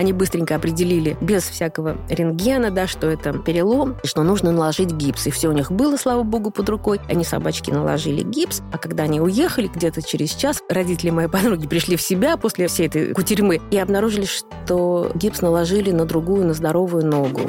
Они быстренько определили, без всякого рентгена, да, что это перелом, и что нужно наложить гипс. И все у них было, слава богу, под рукой. Они собачки наложили гипс, а когда они уехали, где-то через час, родители моей подруги пришли в себя после всей этой кутерьмы и обнаружили, что гипс наложили на другую, на здоровую ногу.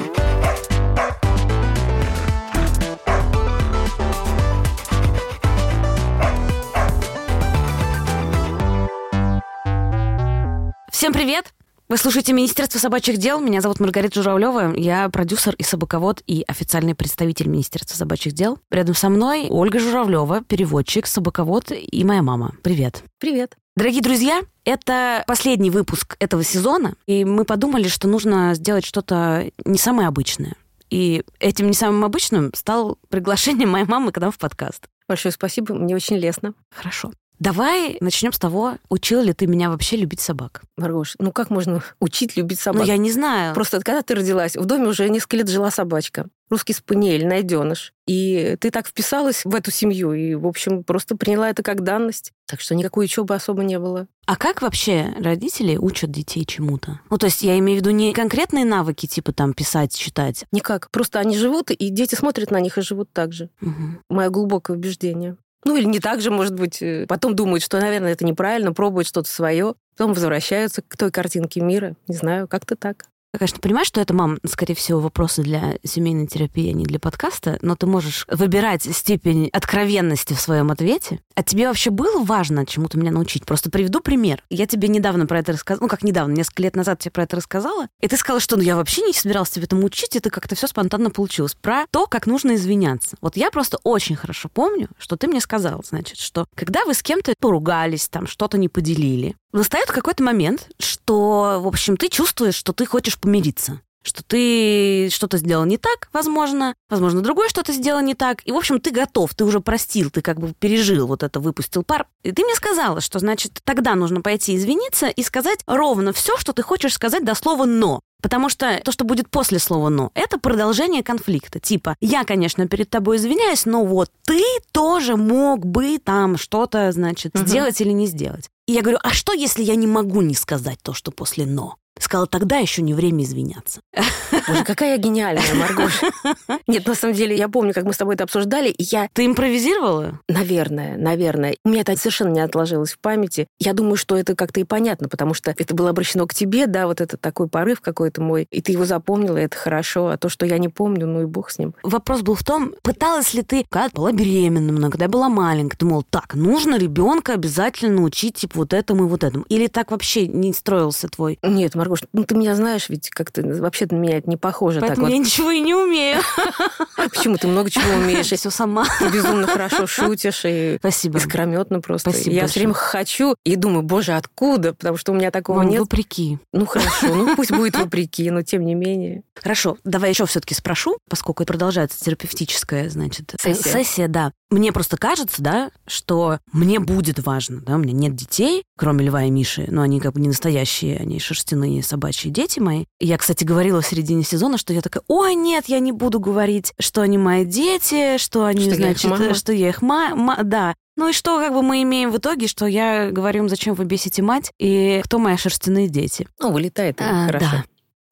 Всем привет! Вы слушаете Министерство собачьих дел. Меня зовут Маргарита Журавлева. Я продюсер и собаковод, и официальный представитель Министерства собачьих дел. Рядом со мной Ольга Журавлева, переводчик, собаковод и моя мама. Привет. Привет. Дорогие друзья, это последний выпуск этого сезона, и мы подумали, что нужно сделать что-то не самое обычное. И этим не самым обычным стал приглашение моей мамы к нам в подкаст. Большое спасибо, мне очень лестно. Хорошо. Давай начнем с того, учил ли ты меня вообще любить собак? Маргош, ну как можно учить любить собак? Ну, я не знаю. Просто когда ты родилась, в доме уже несколько лет жила собачка. Русский спаниель, найденыш. И ты так вписалась в эту семью и, в общем, просто приняла это как данность. Так что никакой учебы особо не было. А как вообще родители учат детей чему-то? Ну, то есть я имею в виду не конкретные навыки, типа там писать, читать. Никак. Просто они живут, и дети смотрят на них и живут так же. Угу. Мое глубокое убеждение. Ну, или не так же, может быть. э, Потом думают, что, наверное, это неправильно, пробуют что-то свое. Потом возвращаются к той картинке мира. Не знаю, как-то так. Я, конечно, понимаю, что это, мам, скорее всего, вопросы для семейной терапии, а не для подкаста, но ты можешь выбирать степень откровенности в своем ответе. А тебе вообще было важно чему-то меня научить? Просто приведу пример. Я тебе недавно про это рассказала, ну, как недавно, несколько лет назад тебе про это рассказала, и ты сказала, что ну, я вообще не собиралась тебе этому учить, это как-то все спонтанно получилось. Про то, как нужно извиняться. Вот я просто очень хорошо помню, что ты мне сказал, значит, что когда вы с кем-то поругались, там что-то не поделили, настает какой-то момент, что, в общем, ты чувствуешь, что ты хочешь помириться что ты что-то сделал не так, возможно, возможно, другое что-то сделал не так, и, в общем, ты готов, ты уже простил, ты как бы пережил вот это, выпустил пар. И ты мне сказала, что, значит, тогда нужно пойти извиниться и сказать ровно все, что ты хочешь сказать до слова «но». Потому что то, что будет после слова «но», это продолжение конфликта. Типа, я, конечно, перед тобой извиняюсь, но вот ты тоже мог бы там что-то, значит, Мгм. сделать или не сделать. И я говорю, а что, если я не могу не сказать то, что после «но»? Сказала, тогда еще не время извиняться. Боже, какая я гениальная, Маргош. Нет, на самом деле, я помню, как мы с тобой это обсуждали, и я Ты импровизировала? Наверное, наверное. У меня это совершенно не отложилось в памяти. Я думаю, что это как-то и понятно, потому что это было обращено к тебе, да, вот это такой порыв какой-то мой, и ты его запомнила, и это хорошо. А то, что я не помню, ну и бог с ним. Вопрос был в том, пыталась ли ты, когда была беременна, когда была маленькая, думала, так, нужно ребенка обязательно учить типа вот этому и вот этому. Или так вообще не строился твой? Нет, Маргош, ну ты меня знаешь, ведь как-то вообще на меня это не похоже. Поэтому так я вот. ничего и не умею. Почему ты много чего умеешь? Я все сама. Ты безумно хорошо шутишь и Спасибо. искрометно просто. Спасибо я все время хочу и думаю, боже, откуда? Потому что у меня такого Мам, нет. вопреки. Ну хорошо, ну пусть будет вопреки, но тем не менее. Хорошо, давай еще все-таки спрошу, поскольку это продолжается терапевтическая, значит, Сессия. сессия, да. Мне просто кажется, да, что мне будет важно, да, у меня нет детей, кроме Льва и Миши, но они как бы не настоящие, они шерстяные собачьи дети мои. И я, кстати, говорила в середине сезона, что я такая, ой, нет, я не буду говорить, что они мои дети, что они, Что я значит, мама. что я их ма, да. Ну и что как бы мы имеем в итоге, что я говорю им, зачем вы бесите мать, и кто мои шерстяные дети. Ну, вылетает и А, хорошо. Да.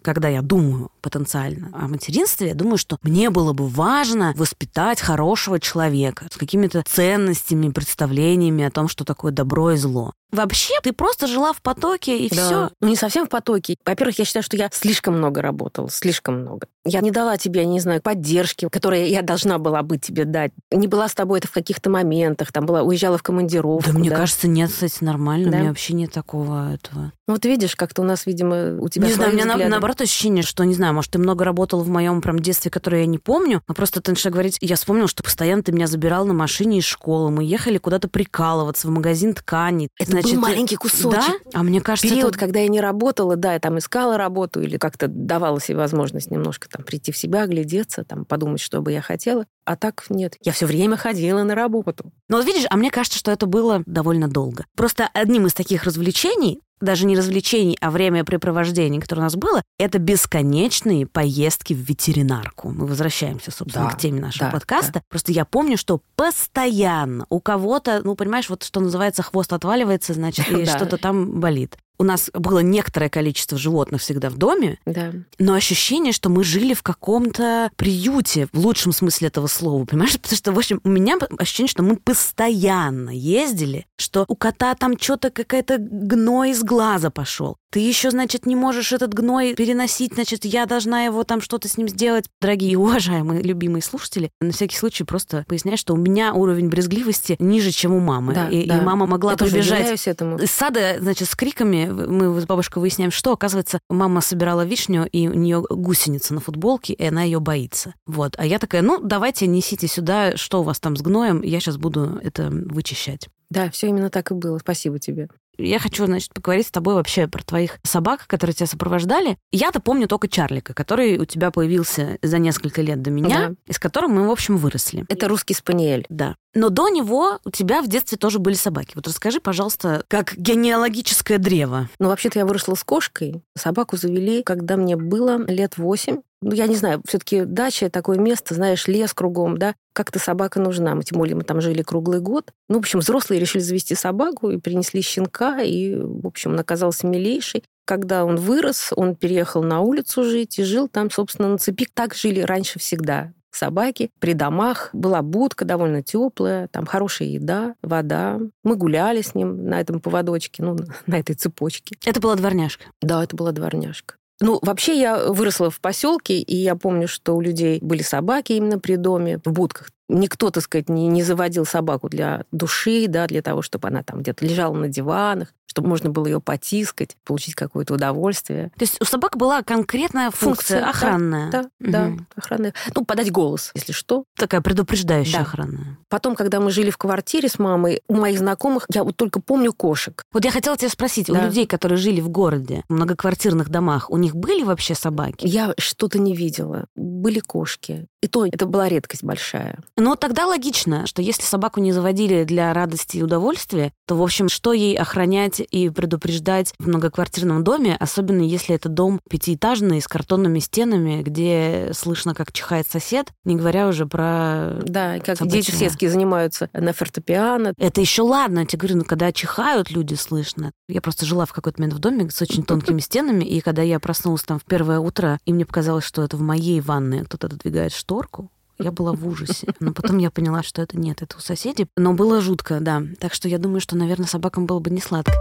Когда я думаю потенциально о материнстве, я думаю, что мне было бы важно воспитать хорошего человека с какими-то ценностями, представлениями о том, что такое добро и зло. Вообще, ты просто жила в потоке, и Да. все. Ну, не совсем в потоке. Во-первых, я считаю, что я слишком много работала, слишком много. Я не дала тебе, я не знаю, поддержки, которые я должна была бы тебе дать. Не была с тобой это в каких-то моментах, там была, уезжала в командировку. Да, мне кажется, нет, кстати, нормально. Да? У меня вообще нет такого этого. Ну, вот видишь, как-то у нас, видимо, у тебя не знаю, у меня на- взгляды. наоборот ощущение, что, не знаю, может, ты много работал в моем прям детстве, которое я не помню, но просто ты начала говорить, я вспомнила, что постоянно ты меня забирал на машине из школы, мы ехали куда-то прикалываться в магазин тканей. Это был маленький кусочек. Да? А мне кажется, Период, это... когда я не работала, да, я там искала работу или как-то давала себе возможность немножко там прийти в себя, глядеться, там подумать, что бы я хотела. А так нет. Я все время ходила на работу. Ну вот видишь, а мне кажется, что это было довольно долго. Просто одним из таких развлечений, даже не развлечений, а времяпрепровождений, которое у нас было, это бесконечные поездки в ветеринарку. Мы возвращаемся, собственно, Да, к теме нашего да, подкаста. Просто я помню, что постоянно у кого-то, ну, понимаешь, вот что называется, хвост отваливается, значит, и Да. что-то там болит. У нас было некоторое количество животных всегда в доме, Да. но ощущение, что мы жили в каком-то приюте, в лучшем смысле этого слова, понимаешь? Потому что, в общем, у меня ощущение, что мы постоянно ездили, что у кота там что-то какая-то гной из глаза пошел. Ты еще, значит, не можешь этот гной переносить, значит, я должна его там что-то с ним сделать. Дорогие, уважаемые, любимые слушатели, на всякий случай просто поясняю, что у меня уровень брезгливости ниже, чем у мамы. Да, и, да. и мама могла Я прибежать этому. из сада, значит, с криками мы с бабушкой выясняем, что, оказывается, мама собирала вишню, и у нее гусеница на футболке, и она ее боится. Вот. А я такая, ну, давайте несите сюда, что у вас там с гноем, я сейчас буду это вычищать. Да, все именно так и было. Спасибо тебе. Я хочу, значит, поговорить с тобой вообще про твоих собак, которые тебя сопровождали. Я-то помню только Чарлика, который у тебя появился за несколько лет до меня, Да. и с которым мы, в общем, выросли. Это русский спаниель. Да. Но до него у тебя в детстве тоже были собаки. Вот расскажи, пожалуйста, как генеалогическое древо. Ну, вообще-то я выросла с кошкой. Собаку завели, когда мне было лет восемь. Ну, я не знаю, все-таки дача такое место, знаешь, лес кругом, да, как-то собака нужна. Мы, тем более, мы там жили круглый год. Ну, в общем, взрослые решили завести собаку и принесли щенка, и, в общем, он оказался милейший. Когда он вырос, он переехал на улицу жить и жил там, собственно, на цепи. Так жили раньше всегда собаки при домах. Была будка довольно теплая, там хорошая еда, вода. Мы гуляли с ним на этом поводочке, ну, на этой цепочке. Это была дворняжка. Да, это была дворняжка. Ну, вообще я выросла в поселке, и я помню, что у людей были собаки именно при доме, в будках. Никто, так сказать, не, не заводил собаку для души, да, для того, чтобы она там где-то лежала на диванах, чтобы можно было ее потискать, получить какое-то удовольствие. То есть у собак была конкретная функция, Функция, да, охранная. Да, да, Мгм. охранная. Ну, подать голос, если что. Такая предупреждающая Да. охранная. Потом, когда мы жили в квартире с мамой, у моих знакомых, я вот только помню кошек. Вот я хотела тебя спросить, у Да. людей, которые жили в городе, в многоквартирных домах, у них были вообще собаки? Я что-то не видела. Были кошки. И то это была редкость большая. Но тогда логично, что если собаку не заводили для радости и удовольствия, то, в общем, что ей охранять и предупреждать в многоквартирном доме, особенно если это дом пятиэтажный с картонными стенами, где слышно, как чихает сосед, не говоря уже про... Да, как дети сельские занимаются на фортепиано. Это еще ладно, я тебе говорю, ну, когда чихают люди, слышно. Я просто жила в какой-то момент в доме с очень тонкими стенами, и когда я проснулась там в первое утро, и мне показалось, что это в моей ванной кто-то отодвигает шторку, я была в ужасе. Но потом я поняла, что это нет, это у соседей. Но было жутко, да. Так что я думаю, что, наверное, собакам было бы не сладко.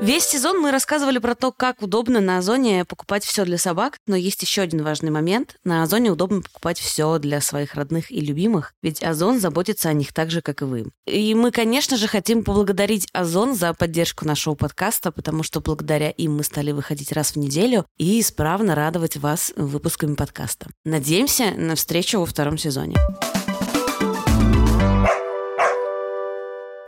Весь сезон мы рассказывали про то, как удобно на Озоне покупать все для собак, но есть еще один важный момент. На Озоне удобно покупать все для своих родных и любимых, ведь Озон заботится о них так же, как и вы. И мы, конечно же, хотим поблагодарить Озон за поддержку нашего подкаста, потому что благодаря им мы стали выходить раз в неделю и исправно радовать вас выпусками подкаста. Надеемся на встречу во втором сезоне.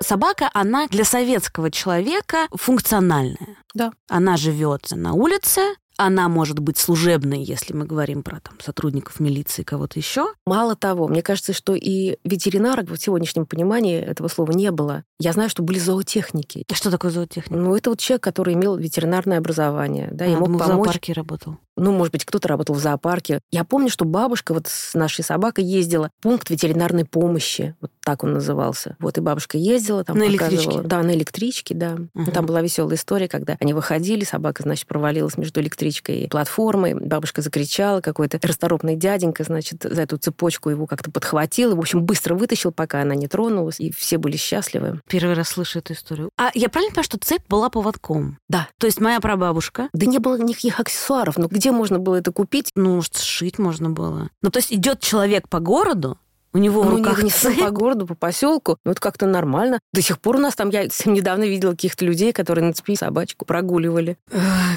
Собака, она для советского человека функциональная. Да. Она живет на улице, она может быть служебной, если мы говорим про там, сотрудников милиции, кого-то еще. Мало того, мне кажется, что и ветеринарок в сегодняшнем понимании этого слова не было. Я знаю, что были зоотехники. Что такое зоотехник? Ну, это вот человек, который имел ветеринарное образование, да, и А, мог думала, в помочь. зоопарке работал. Ну, может быть, кто-то работал в зоопарке. Я помню, что бабушка вот с нашей собакой ездила в пункт ветеринарной помощи, вот так он назывался. Вот и бабушка ездила, там На электричке? Да, на электричке, да. Мгм. Там была веселая история, когда они выходили, собака, значит, провалилась между электричкой и платформой. Бабушка закричала, какой-то расторопный дяденька, значит, за эту цепочку его как-то подхватил. и, В общем, быстро вытащил, пока она не тронулась, и все были счастливы. Первый раз слышу эту историю. А я правильно понимаю, что цепь была поводком? Да. То есть моя прабабушка, Да не было никаких аксессуаров. Ну, где можно было это купить? ну, может, сшить можно было. Ну, то есть идет человек по городу, у него в Ну, руках не, цепь. по городу, по поселку. Ну, это как-то нормально. До сих пор у нас там, я недавно видела каких-то людей, которые на цепи собачку прогуливали.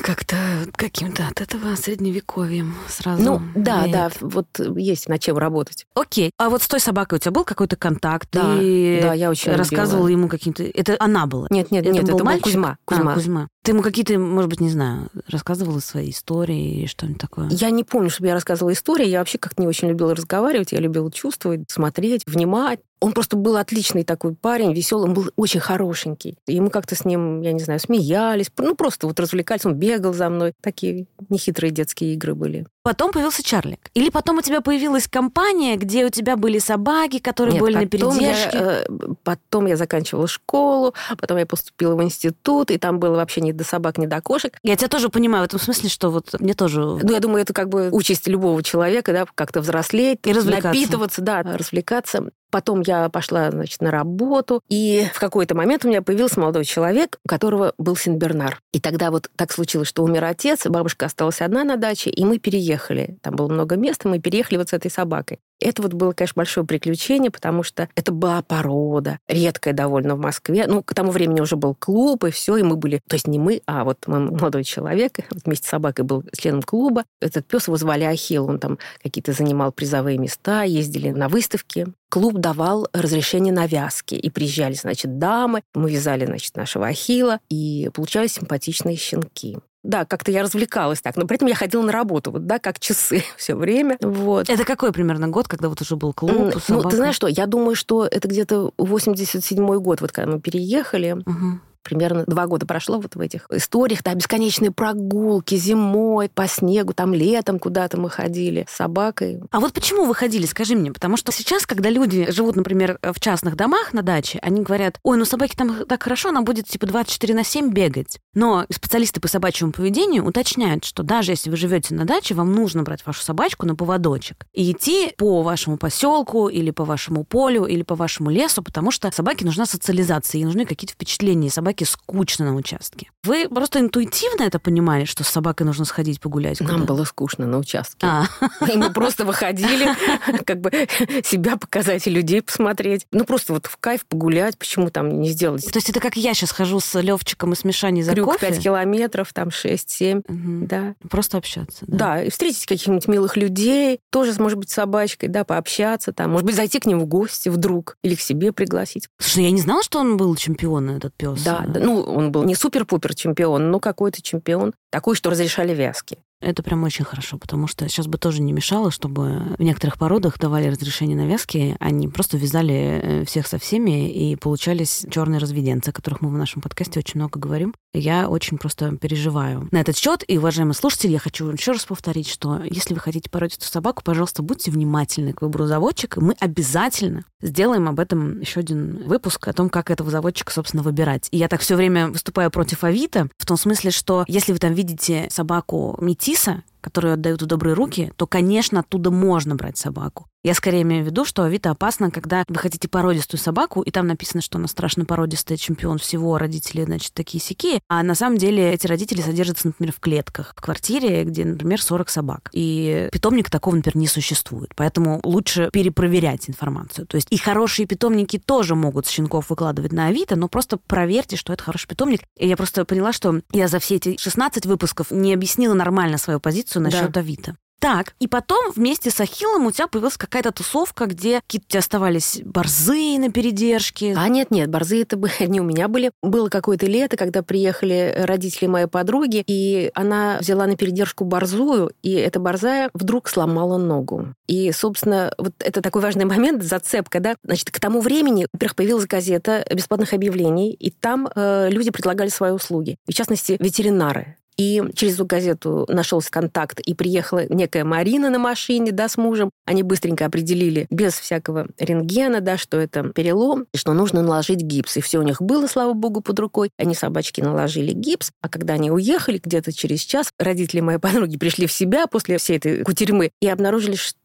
Как-то каким-то от этого средневековьем сразу. Ну, да, веет. да, вот есть над чем работать. Окей. А вот с той собакой у тебя был какой-то контакт? Да, Ты да, я очень рассказывала любила. ему какие-то... Это она была? Нет, нет, Это нет, был это был мальчик? Кузьма. А, Кузьма. Ты ему какие-то, может быть, не знаю, рассказывала свои истории или что-нибудь такое? Я не помню, чтобы я рассказывала истории. Я вообще как-то не очень любила разговаривать. Я любила чувствовать, смотреть, внимать. Он просто был отличный такой парень, веселый, он был очень хорошенький. И мы как-то с ним, я не знаю, смеялись, ну просто вот развлекались, он бегал за мной. Такие нехитрые детские игры были. Потом появился Чарлик. Или потом у тебя появилась компания, где у тебя были собаки, которые Нет, были на передержке? Я, э, потом я заканчивала школу, потом я поступила в институт, и там было вообще ни до собак, ни до кошек. Я тебя тоже понимаю в этом смысле, что вот мне тоже... Ну, я думаю, это как бы участь любого человека, да, как-то взрослеть, И развлекаться. напитываться, да, развлекаться. Потом я пошла, значит, на работу, и в какой-то момент у меня появился молодой человек, у которого был Синбернар. И тогда вот так случилось, что умер отец, бабушка осталась одна на даче, и мы переехали. Там было много места, мы переехали вот с этой собакой. Это вот было, конечно, большое приключение, потому что это была порода, редкая довольно в Москве. Ну, к тому времени уже был клуб, и все, и мы были... То есть не мы, а вот мой молодой человек вместе с собакой был членом клуба. Этот пес его звали Ахилл, он там какие-то занимал призовые места, ездили на выставки. Клуб давал разрешение на вязки, и приезжали, значит, дамы, мы вязали, значит, нашего Ахила, и получались симпатичные щенки. Да, как-то я развлекалась так, но при этом я ходила на работу, вот, да, как часы все время. Вот. Это какой примерно год, когда вот уже был клуб, М, Ну, собака? ты знаешь что, я думаю, что это где-то 87-й год, вот когда мы переехали. Мгм. Примерно два года прошло вот в этих историях. Да, бесконечные прогулки зимой, по снегу, там летом куда-то мы ходили с собакой. А вот почему вы ходили, скажи мне? Потому что сейчас, когда люди живут, например, в частных домах на даче, они говорят, ой, ну собаке там так хорошо, она будет типа 24 на 7 бегать. Но специалисты по собачьему поведению уточняют, что даже если вы живете на даче, вам нужно брать вашу собачку на поводочек и идти по вашему поселку или по вашему полю или по вашему лесу, потому что собаке нужна социализация, ей нужны какие-то впечатления, и собаке скучно на участке. Вы просто интуитивно это понимали, что с собакой нужно сходить погулять? Нам куда-то? было скучно на участке. А, И мы просто выходили, как бы себя показать и людей посмотреть. Ну, просто вот в кайф погулять, почему там не сделать то есть это как я сейчас хожу с Левчиком и с Мишаней за крюк кофе? 5 километров, там 6-7, Мгм. да. Просто общаться. Да. Да, и встретить каких-нибудь милых людей, тоже, может быть, с собачкой, да, пообщаться там, может быть, зайти к ним в гости вдруг или к себе пригласить. Слушай, я не знала, что он был чемпион, этот пес. Да, ну, он был не супер-пупер чемпион, но какой-то чемпион, такой, что разрешали вязки. Это прям очень хорошо, потому что сейчас бы тоже не мешало, чтобы в некоторых породах давали разрешение на вязки, они просто вязали э, всех со всеми, и получались черные разведенцы, о которых мы в нашем подкасте очень много говорим. Я очень просто переживаю на этот счет. И, уважаемые слушатели, я хочу еще раз повторить, что если вы хотите породить эту собаку, пожалуйста, будьте внимательны к выбору заводчика. Мы обязательно сделаем об этом еще один выпуск о том, как этого заводчика, собственно, выбирать. И я так все время выступаю против Авито, в том смысле, что если вы там видите собаку метиса, которую отдают в добрые руки, то, конечно, оттуда можно брать собаку. Я скорее имею в виду, что Авито опасно, когда вы хотите породистую собаку, и там написано, что она страшно породистая, чемпион всего, родители, значит, такие сики, а на самом деле эти родители содержатся, например, в клетках, в квартире, где, например, 40 собак. И питомника такого, например, не существует. Поэтому лучше перепроверять информацию. То есть и хорошие питомники тоже могут щенков выкладывать на Авито, но просто проверьте, что это хороший питомник. И я просто поняла, что я за все эти 16 выпусков не объяснила нормально свою позицию насчет Да. Авито. Так, и потом вместе с Ахиллом у тебя появилась какая-то тусовка, где какие-то у тебя оставались борзы на передержке. А нет-нет, борзы это бы не у меня были. Было какое-то лето, когда приехали родители моей подруги, и она взяла на передержку борзую, и эта борзая вдруг сломала ногу. И, собственно, вот это такой важный момент, зацепка, да. Значит, к тому времени, во-первых, появилась газета бесплатных объявлений, и там э, люди предлагали свои услуги. В частности, ветеринары. И через эту газету нашелся контакт, и приехала некая Марина на машине, да, с мужем. Они быстренько определили, без всякого рентгена, да, что это перелом, и что нужно наложить гипс. И все у них было, слава богу, под рукой. Они собачки наложили гипс, а когда они уехали, где-то через час, родители моей подруги пришли в себя после всей этой кутерьмы и обнаружили, что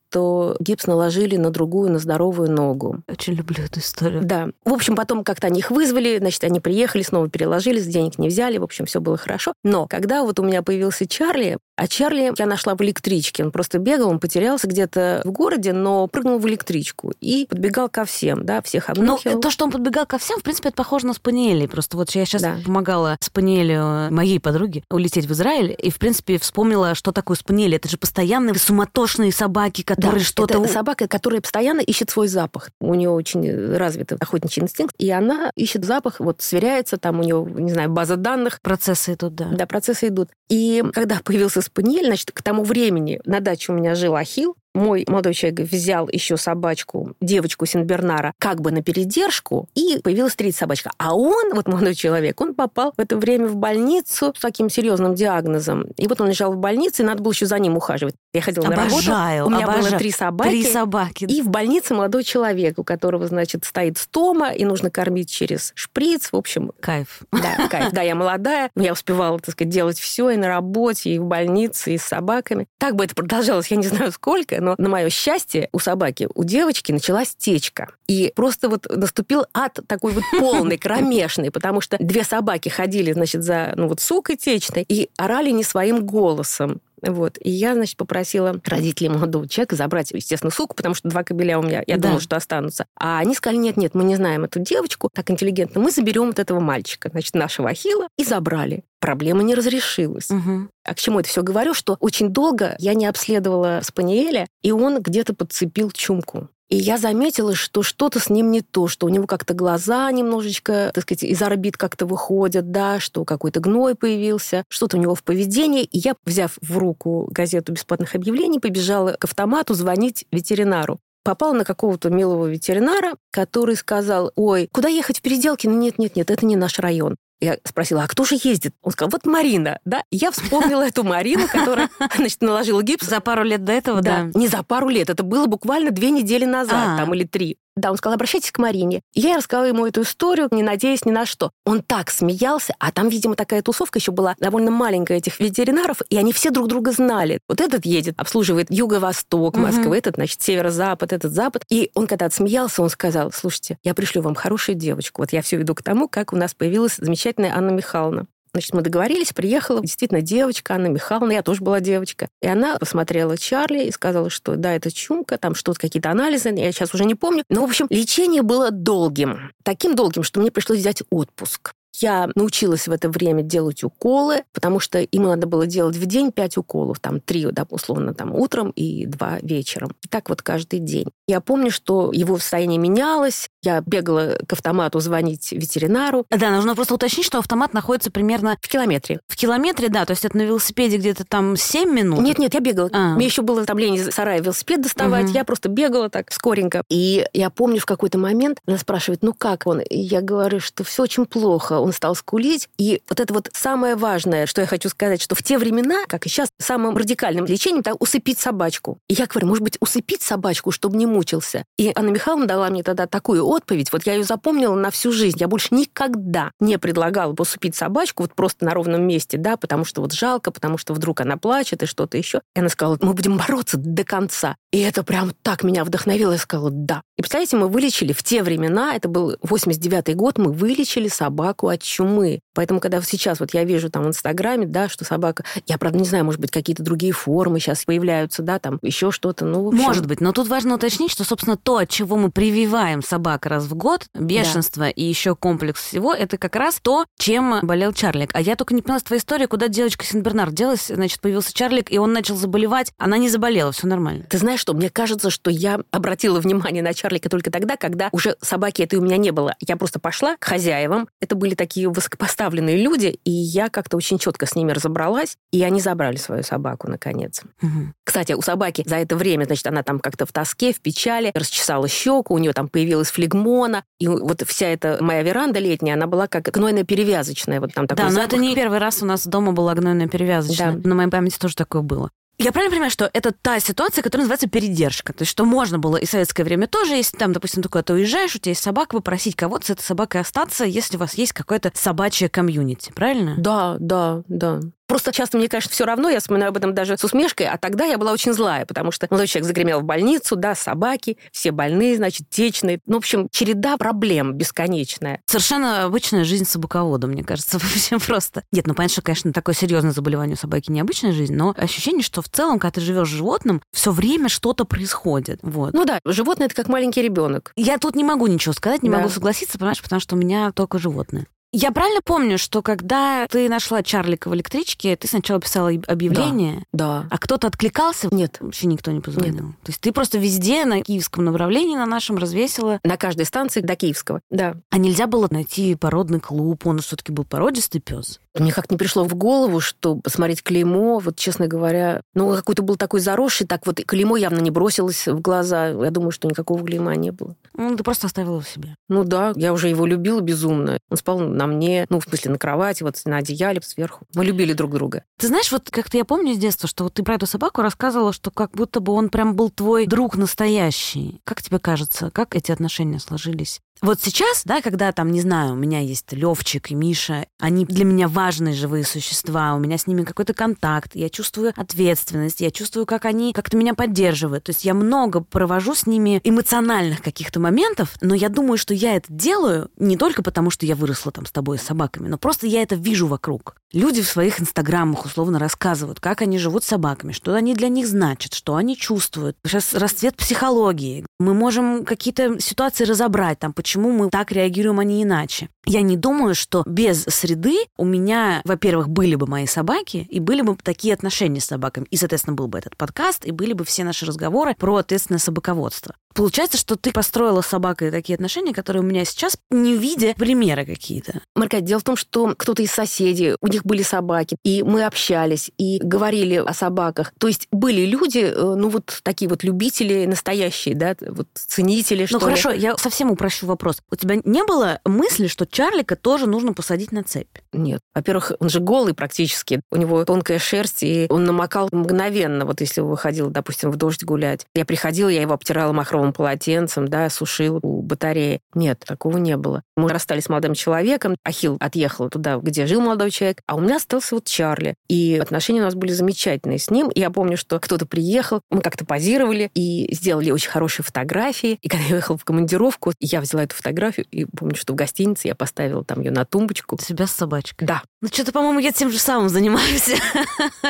гипс наложили на другую, на здоровую ногу. Очень люблю эту историю. Да. В общем, потом как-то они их вызвали, значит, они приехали, снова переложились, денег не взяли, в общем, все было хорошо. Но когда вот у меня появился Чарли, а Чарли я нашла в электричке, он просто бегал, он потерялся где-то в городе, но прыгнул в электричку и подбегал ко всем, да, всех Ну, обнюхивал. то, что он подбегал ко всем, в принципе, это похоже на спаниели. Просто вот я сейчас Да. помогала спаниелю моей подруге улететь в Израиль, и, в принципе, вспомнила, что такое спаниели. Это же постоянные суматошные собаки, которые Да, что-то... Это собака, которая постоянно ищет свой запах. У нее очень развит охотничий инстинкт, и она ищет запах, вот сверяется, там у нее, не знаю, база данных, Процессы идут, да. да, процессы идут. И когда появился спаниель, значит, к тому времени на даче у меня жил Ахил, мой молодой человек взял еще собачку, девочку Синбернара, как бы на передержку, и появилась третья собачка. А он, вот молодой человек, он попал в это время в больницу с таким серьезным диагнозом. И вот он лежал в больнице, и надо было еще за ним ухаживать. Я ходила обожаю, на работу, у меня обожаю. было три собаки. Три собаки. И в больнице молодой человек, у которого, значит, стоит стома, и нужно кормить через шприц. В общем, кайф. Да, кайф. Да, я молодая, я успевала, так сказать, делать все и на работе, и в больнице, и с собаками. Так бы это продолжалось, я не знаю сколько, но на мое счастье у собаки, у девочки началась течка. И просто вот наступил ад такой вот полный, кромешный, потому что две собаки ходили, значит, за, ну вот, сукой течной и орали не своим голосом. Вот. И я, значит, попросила родителей молодого человека забрать, естественно, суку, потому что два кобеля у меня, я да. думала, что останутся. А они сказали, нет-нет, мы не знаем эту девочку, так интеллигентно, мы заберем вот этого мальчика, значит, нашего Ахила, и забрали. Проблема не разрешилась. Угу. А к чему это все говорю? Что очень долго я не обследовала Спаниеля, и он где-то подцепил чумку. И я заметила, что что-то с ним не то, что у него как-то глаза немножечко, так сказать, из орбит как-то выходят, да, что какой-то гной появился, что-то у него в поведении. И я, взяв в руку газету бесплатных объявлений, побежала к автомату звонить ветеринару попала на какого-то милого ветеринара, который сказал, ой, куда ехать в переделки? Ну, нет, нет, нет, это не наш район. Я спросила, а кто же ездит? Он сказал, вот Марина, да. Я вспомнила эту Марину, которая, значит, наложила гипс. За пару лет до этого, да? Не за пару лет, это было буквально две недели назад, там, или три. Да, он сказал, обращайтесь к Марине. Я рассказала ему эту историю, не надеясь ни на что. Он так смеялся, а там, видимо, такая тусовка еще была довольно маленькая этих ветеринаров, и они все друг друга знали. Вот этот едет, обслуживает юго-восток Москвы, угу. этот, значит, северо-запад, этот запад. И он когда отсмеялся, он сказал, слушайте, я пришлю вам хорошую девочку. Вот я все веду к тому, как у нас появилась замечательная Анна Михайловна. Значит, мы договорились, приехала действительно девочка, Анна Михайловна, я тоже была девочка. И она посмотрела Чарли и сказала, что да, это чумка, там что-то, какие-то анализы, я сейчас уже не помню. Но, в общем, лечение было долгим. Таким долгим, что мне пришлось взять отпуск. Я научилась в это время делать уколы, потому что им надо было делать в день 5 уколов, там 3, да, условно, там утром и 2 вечером. И так вот каждый день. Я помню, что его состояние менялось, я бегала к автомату звонить ветеринару. Да, нужно просто уточнить, что автомат находится примерно... В километре. В километре, да, то есть это на велосипеде где-то там 7 минут? Нет-нет, я бегала. А. Мне еще было там лень из сарая велосипед доставать, угу. я просто бегала так скоренько. И я помню в какой-то момент, она спрашивает, ну как он? И я говорю, что все очень плохо он стал скулить. И вот это вот самое важное, что я хочу сказать, что в те времена, как и сейчас, самым радикальным лечением там усыпить собачку. И я говорю, может быть, усыпить собачку, чтобы не мучился. И Анна Михайловна дала мне тогда такую отповедь, вот я ее запомнила на всю жизнь. Я больше никогда не предлагала бы усыпить собачку вот просто на ровном месте, да, потому что вот жалко, потому что вдруг она плачет и что-то еще. И она сказала, мы будем бороться до конца. И это прям так меня вдохновило. Я сказала, да. И представляете, мы вылечили в те времена, это был 89-й год, мы вылечили собаку от чумы. Поэтому, когда сейчас вот я вижу там в Инстаграме, да, что собака... Я, правда, не знаю, может быть, какие-то другие формы сейчас появляются, да, там еще что-то, ну, общем... Может быть, но тут важно уточнить, что, собственно, то, от чего мы прививаем собак раз в год, бешенство да. и еще комплекс всего, это как раз то, чем болел Чарлик. А я только не поняла с твоей истории, куда девочка Синбернар делась, значит, появился Чарлик, и он начал заболевать, она не заболела, все нормально. Ты знаешь что, мне кажется, что я обратила внимание на Чарлика только тогда, когда уже собаки этой у меня не было. Я просто пошла к хозяевам, это были такие высокопоставленные люди, и я как-то очень четко с ними разобралась, и они забрали свою собаку, наконец. Угу. Кстати, у собаки за это время, значит, она там как-то в тоске, в печали, расчесала щеку, у нее там появилась флегмона, и вот вся эта моя веранда летняя, она была как гнойная перевязочная, вот там такой Да, запах. но это не первый раз у нас дома была гнойная перевязочная. Да. На моей памяти тоже такое было. Я правильно понимаю, что это та ситуация, которая называется передержка? То есть, что можно было и в советское время тоже, если там, допустим, ты куда-то уезжаешь, у тебя есть собака, попросить кого-то с этой собакой остаться, если у вас есть какое-то собачье комьюнити, правильно? Да, да, да. Просто часто мне, конечно, все равно, я вспоминаю об этом даже с усмешкой, а тогда я была очень злая, потому что молодой человек загремел в больницу, да, собаки, все больные, значит, течные. Ну, в общем, череда проблем бесконечная. Совершенно обычная жизнь собаковода, мне кажется, вообще просто. Нет, ну, понятно, что, конечно, такое серьезное заболевание у собаки необычная жизнь, но ощущение, что в целом, когда ты живешь с животным, все время что-то происходит. Вот. Ну да, животное это как маленький ребенок. Я тут не могу ничего сказать, не да. могу согласиться, понимаешь, потому что у меня только животное. Я правильно помню, что когда ты нашла Чарлика в электричке, ты сначала писала объявление, да, да. а кто-то откликался? Нет. Вообще никто не позвонил? Нет. То есть ты просто везде на киевском направлении на нашем развесила? На каждой станции до Киевского, да. А нельзя было найти породный клуб? Он все-таки был породистый пес? Мне как не пришло в голову, что посмотреть клеймо, вот, честно говоря, ну, какой-то был такой заросший, так вот клеймо явно не бросилось в глаза. Я думаю, что никакого клейма не было. Ну, ты просто оставила его себе. Ну да, я уже его любила безумно. Он спал на мне, ну, в смысле, на кровати, вот на одеяле сверху. Мы любили друг друга. Ты знаешь, вот как-то я помню с детства, что вот ты про эту собаку рассказывала, что как будто бы он прям был твой друг настоящий. Как тебе кажется, как эти отношения сложились? Вот сейчас, да, когда там, не знаю, у меня есть Левчик и Миша, они для меня важные живые существа, у меня с ними какой-то контакт, я чувствую ответственность, я чувствую, как они как-то меня поддерживают. То есть я много провожу с ними эмоциональных каких-то моментов, но я думаю, что я это делаю не только потому, что я выросла там с тобой с собаками, но просто я это вижу вокруг. Люди в своих инстаграмах условно рассказывают, как они живут с собаками, что они для них значат, что они чувствуют. Сейчас расцвет психологии. Мы можем какие-то ситуации разобрать, там, почему мы так реагируем, а не иначе. Я не думаю, что без среды у меня, во-первых, были бы мои собаки, и были бы такие отношения с собаками. И, соответственно, был бы этот подкаст, и были бы все наши разговоры про ответственное собаководство. Получается, что ты построила с собакой такие отношения, которые у меня сейчас, не видя примеры какие-то. Марка, дело в том, что кто-то из соседей, у них были собаки, и мы общались, и говорили о собаках. То есть были люди, э, ну вот такие вот любители настоящие, да, вот ценители, что Ну хорошо, я совсем упрощу вопрос. У тебя не было мысли, что Чарлика тоже нужно посадить на цепь? Нет. Во-первых, он же голый практически. У него тонкая шерсть, и он намокал мгновенно. Вот если выходил, допустим, в дождь гулять. Я приходила, я его обтирала махровым полотенцем, да, сушила у батареи. Нет, такого не было. Мы расстались с молодым человеком. Ахил отъехал туда, где жил молодой человек, а у меня остался вот Чарли. И отношения у нас были замечательные с ним. И я помню, что кто-то приехал, мы как-то позировали и сделали очень хорошие фотографии. И когда я уехала в командировку, я взяла эту фотографию и помню, что в гостинице я поставила там ее на тумбочку. Себя с собачкой? Да. Ну, что-то, по-моему, я тем же самым занимаюсь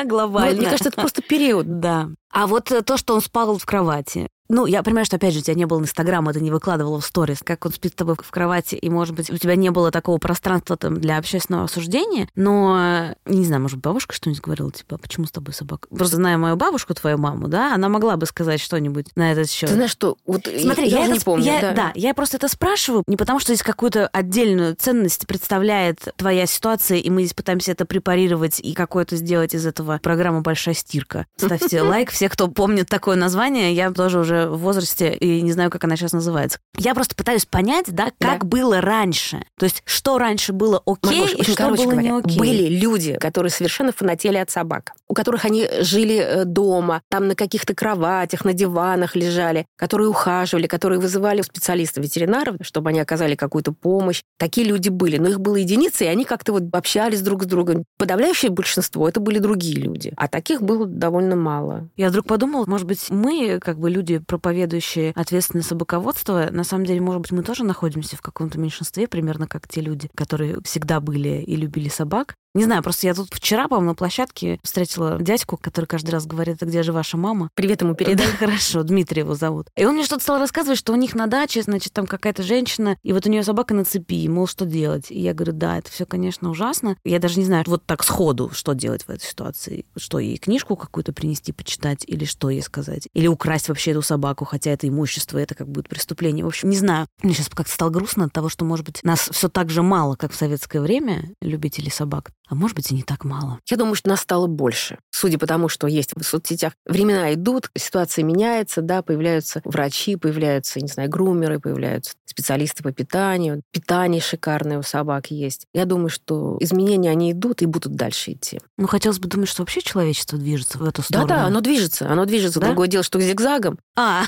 глобально. Ну, мне кажется, это просто период. Да. А вот э, то, что он спал в кровати, ну, я понимаю, что, опять же, у тебя не было Инстаграма, ты не выкладывала в сторис, как он спит с тобой в кровати, и, может быть, у тебя не было такого пространства там для общественного обсуждения, но, не знаю, может, бабушка что-нибудь говорила, типа, «А почему с тобой собака? Просто зная мою бабушку, твою маму, да, она могла бы сказать что-нибудь на этот счет. Ты знаешь, что вот Смотри, я, я это, не помню. Я, да. да, я просто это спрашиваю не потому, что здесь какую-то отдельную ценность представляет твоя ситуация, и мы здесь пытаемся это препарировать и какое-то сделать из этого программу «Большая стирка». Ставьте лайк, все, кто помнит такое название, я тоже уже в возрасте и не знаю, как она сейчас называется. Я просто пытаюсь понять, да, как да. было раньше. То есть, что раньше было окей, Маргош, и что короче было говоря, не окей. Были люди, которые совершенно фанатели от собак, у которых они жили э, дома, там на каких-то кроватях, на диванах лежали, которые ухаживали, которые вызывали специалистов, ветеринаров, чтобы они оказали какую-то помощь. Такие люди были, но их было единицы, и они как-то вот общались друг с другом. Подавляющее большинство это были другие люди, а таких было довольно мало. Я вдруг подумала, может быть, мы, как бы люди, проповедующие ответственное собаководство, на самом деле, может быть, мы тоже находимся в каком-то меньшинстве, примерно как те люди, которые всегда были и любили собак, не знаю, просто я тут вчера, по-моему, на площадке встретила дядьку, который каждый раз говорит, а где же ваша мама? Привет ему передай. Да, хорошо, Дмитрий его зовут. И он мне что-то стал рассказывать, что у них на даче, значит, там какая-то женщина, и вот у нее собака на цепи, мол, что делать? И я говорю, да, это все, конечно, ужасно. Я даже не знаю, вот так сходу, что делать в этой ситуации. Что, ей книжку какую-то принести, почитать, или что ей сказать? Или украсть вообще эту собаку, хотя это имущество, это как будет преступление. В общем, не знаю. Мне сейчас как-то стало грустно от того, что, может быть, нас все так же мало, как в советское время, любителей собак а может быть и не так мало. Я думаю, что нас стало больше. Судя по тому, что есть в соцсетях. Времена идут, ситуация меняется, да, появляются врачи, появляются, не знаю, грумеры, появляются специалисты по питанию. Питание шикарное у собак есть. Я думаю, что изменения, они идут и будут дальше идти. Ну, хотелось бы думать, что вообще человечество движется в эту сторону. Да-да, оно движется. Оно движется. Да? Другое дело, что зигзагом. А.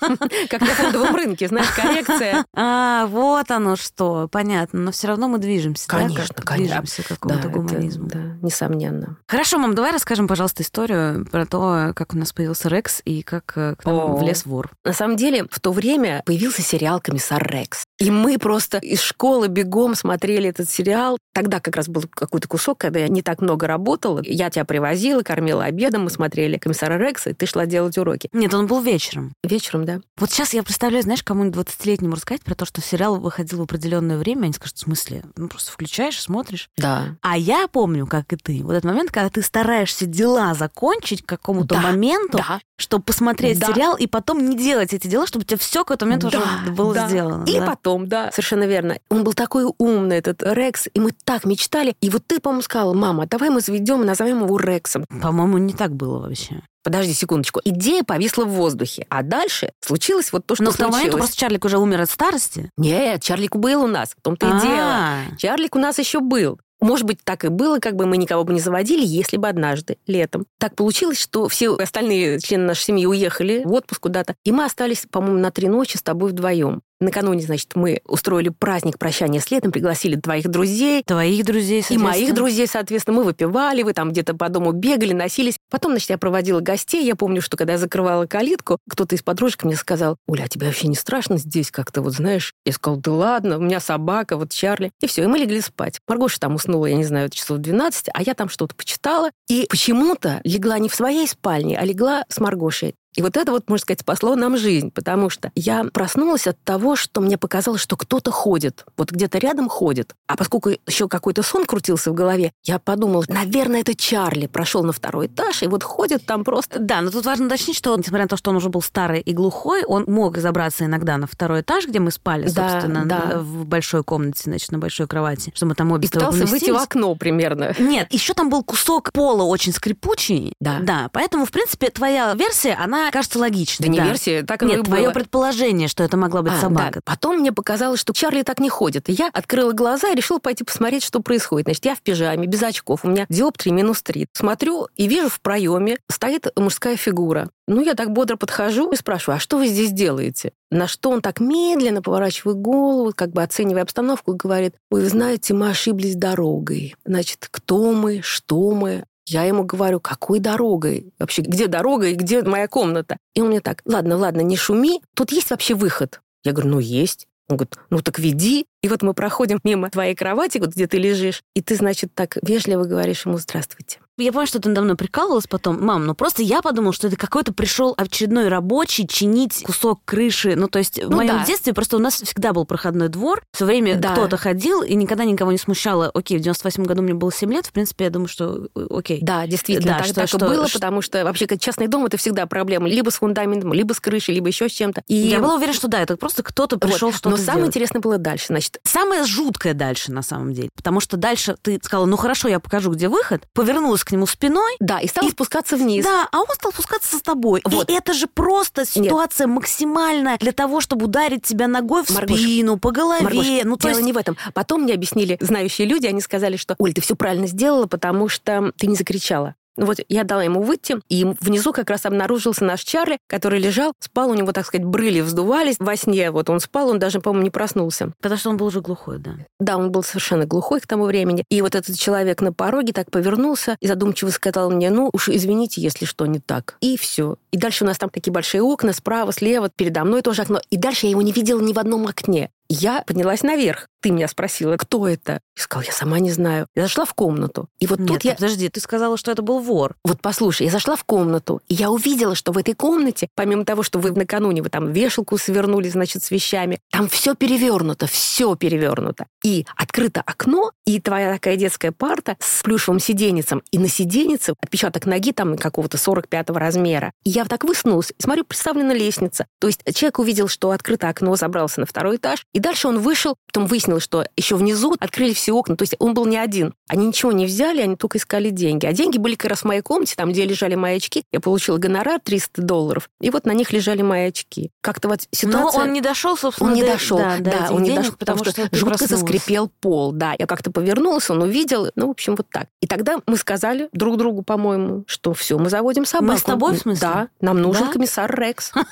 Как на фондовом рынке, знаешь, коррекция. А, вот оно что. Понятно. Но все равно мы движемся. Конечно, конечно. Движемся к какому-то гуманизму. Да, несомненно. Хорошо, мам, давай расскажем, пожалуйста, историю про то, как у нас появился Рекс и как э, к нам влез вор. На самом деле, в то время появился сериал «Комиссар Рекс». И мы просто из школы бегом смотрели этот сериал. Тогда как раз был какой-то кусок, когда я не так много работала. Я тебя привозила, кормила обедом, мы смотрели «Комиссара Рекса», и ты шла делать уроки. Нет, он был вечером вечером? Вечером, да. Вот сейчас я представляю, знаешь, кому-нибудь 20-летнему рассказать про то, что сериал выходил в определенное время, они скажут, в смысле? Ну, просто включаешь, смотришь. Да. А я помню, как и ты, вот этот момент, когда ты стараешься дела закончить к какому-то Да, моменту, Да. чтобы посмотреть Да. сериал и потом не делать эти дела, чтобы у тебя все к этому моменту Да, уже было да. сделано. Или да. потом, да, совершенно верно. Он был такой умный, этот Рекс, и мы так мечтали. И вот ты, по-моему, сказала, мама, давай мы заведем и назовем его Рексом. По-моему, не так было вообще. Подожди секундочку. Идея повисла в воздухе. А дальше случилось вот то, что Но к тому моменту случилось. просто Чарлик уже умер от старости. Нет, Чарлик был у нас, в том-то и дело. А, Чарлик у нас еще был. Может быть, так и было, как бы мы никого бы не заводили, если бы однажды, летом. Так получилось, что все остальные члены нашей семьи уехали в отпуск куда-то, и мы остались, по-моему, на три ночи с тобой вдвоем. Накануне, значит, мы устроили праздник прощания с летом, пригласили твоих друзей, Твоих друзей, и соответственно. моих друзей, соответственно, мы выпивали, вы там где-то по дому бегали, носились. Потом, значит, я проводила гостей. Я помню, что когда я закрывала калитку, кто-то из подружек мне сказал, Оля, а тебе вообще не страшно здесь как-то, вот знаешь? Я сказала, да ладно, у меня собака, вот Чарли. И все, и мы легли спать. Маргоша там уснула, я не знаю, часов 12, а я там что-то почитала. И почему-то легла не в своей спальне, а легла с Маргошей. И вот это вот, можно сказать, спасло нам жизнь, потому что я проснулась от того, что мне показалось, что кто-то ходит, вот где-то рядом ходит. А поскольку еще какой-то сон крутился в голове, я подумала, наверное, это Чарли прошел на второй этаж и вот ходит там просто... Да, но тут важно уточнить, что, несмотря на то, что он уже был старый и глухой, он мог забраться иногда на второй этаж, где мы спали, Да, собственно, да. на- в большой комнате, значит, на большой кровати, что мы там обе И пытался выйти в окно примерно. Нет, еще там был кусок пола очень скрипучий. Да. Да, поэтому, в принципе, твоя версия, она кажется логичной. Да не версия, так оно и Нет, твое было. предположение, что это могла быть А, собака. да. Потом мне показалось, что Чарли так не ходит. И я открыла глаза и решила пойти посмотреть, что происходит. Значит, я в пижаме, без очков. У меня диоптрий минус 3. Смотрю и вижу в проеме стоит мужская фигура. Ну, я так бодро подхожу и спрашиваю, а что вы здесь делаете? На что он так медленно поворачивает голову, как бы оценивая обстановку, и говорит, ой, вы знаете, мы ошиблись дорогой. Значит, кто мы, что мы? Я ему говорю, какой дорогой? Вообще, где дорога и где моя комната? И он мне так, ладно, ладно, не шуми, тут есть вообще выход? Я говорю, ну есть. Он говорит, ну так веди. И вот мы проходим мимо твоей кровати, вот где ты лежишь, и ты, значит, так вежливо говоришь ему «Здравствуйте». Я понимаю, что ты надо мной прикалывалась потом. Мам, ну просто я подумала, что это какой-то пришел очередной рабочий чинить кусок крыши. Ну, то есть в Ну моем да. детстве просто у нас всегда был проходной двор. Все время Да. кто-то ходил, и никогда никого не смущало. Окей, в 98 году мне было 7 лет, в принципе, я думаю, что э, окей. Да, действительно, Да, так, что- так и что- было, что- потому что вообще как частный дом это всегда проблема. Либо с фундаментом, либо с крышей, либо еще с чем-то. И Я была уверена, что да, это просто кто-то вот. пришел что-то Но самое интересное было дальше. Значит, Самое жуткое дальше, на самом деле. Потому что дальше ты сказала, ну хорошо, я покажу, где выход. Повернулась к нему спиной. да, и стал И- спускаться вниз. Да, а он стал спускаться с тобой. Вот. И это же просто ситуация максимальная для того, чтобы ударить тебя ногой в Маргош, спину, по голове. Маргош, ну, то дело есть... не в этом. Потом мне объяснили знающие люди, они сказали, что, Оль, ты все правильно сделала, потому что ты не закричала. Ну Вот я дала ему выйти, и внизу как раз обнаружился наш Чарли, который лежал, спал, у него, так сказать, брыли вздувались во сне. Вот он спал, он даже, по-моему, не проснулся. Потому что он был уже глухой, да. Да, он был совершенно глухой к тому времени. И вот этот человек на пороге так повернулся и задумчиво сказал мне, ну уж извините, если что не так. И все. И дальше у нас там такие большие окна, справа, слева, передо мной тоже окно. И дальше я его не видела ни в одном окне. Я поднялась наверх. Ты меня спросила, кто это? Я сказала, я сама не знаю. Я зашла в комнату. И вот Нет, тут я... подожди, ты сказала, что это был вор. Вот послушай, я зашла в комнату, и я увидела, что в этой комнате, помимо того, что вы накануне вы там вешалку свернули, значит, с вещами, там все перевернуто, все перевернуто. И открыто окно, и твоя такая детская парта с плюшевым сиденьицем, и на сиденьице отпечаток ноги там какого-то 45-го размера. И я так высунулась, и смотрю, представлена лестница. То есть человек увидел, что открыто окно, забрался на второй этаж, и дальше он вышел, потом выяснилось, что еще внизу открыли все окна, то есть он был не один. Они ничего не взяли, они только искали деньги. А деньги были как раз в моей комнате, там, где лежали мои очки. Я получила гонорар 300 долларов, и вот на них лежали мои очки. Как-то вот ситуация... Но он не дошел, собственно, Он не до- дошел, да, да, этих он не денег, дошел, потому что, ты жутко проснулась. заскрипел пол, да. Я как-то повернулась, он увидел, ну, в общем, вот так. И тогда мы сказали друг другу, по-моему, что все, мы заводим собаку. Мы с тобой, в смысле? Да, нам нужен Да? комиссар Рекс.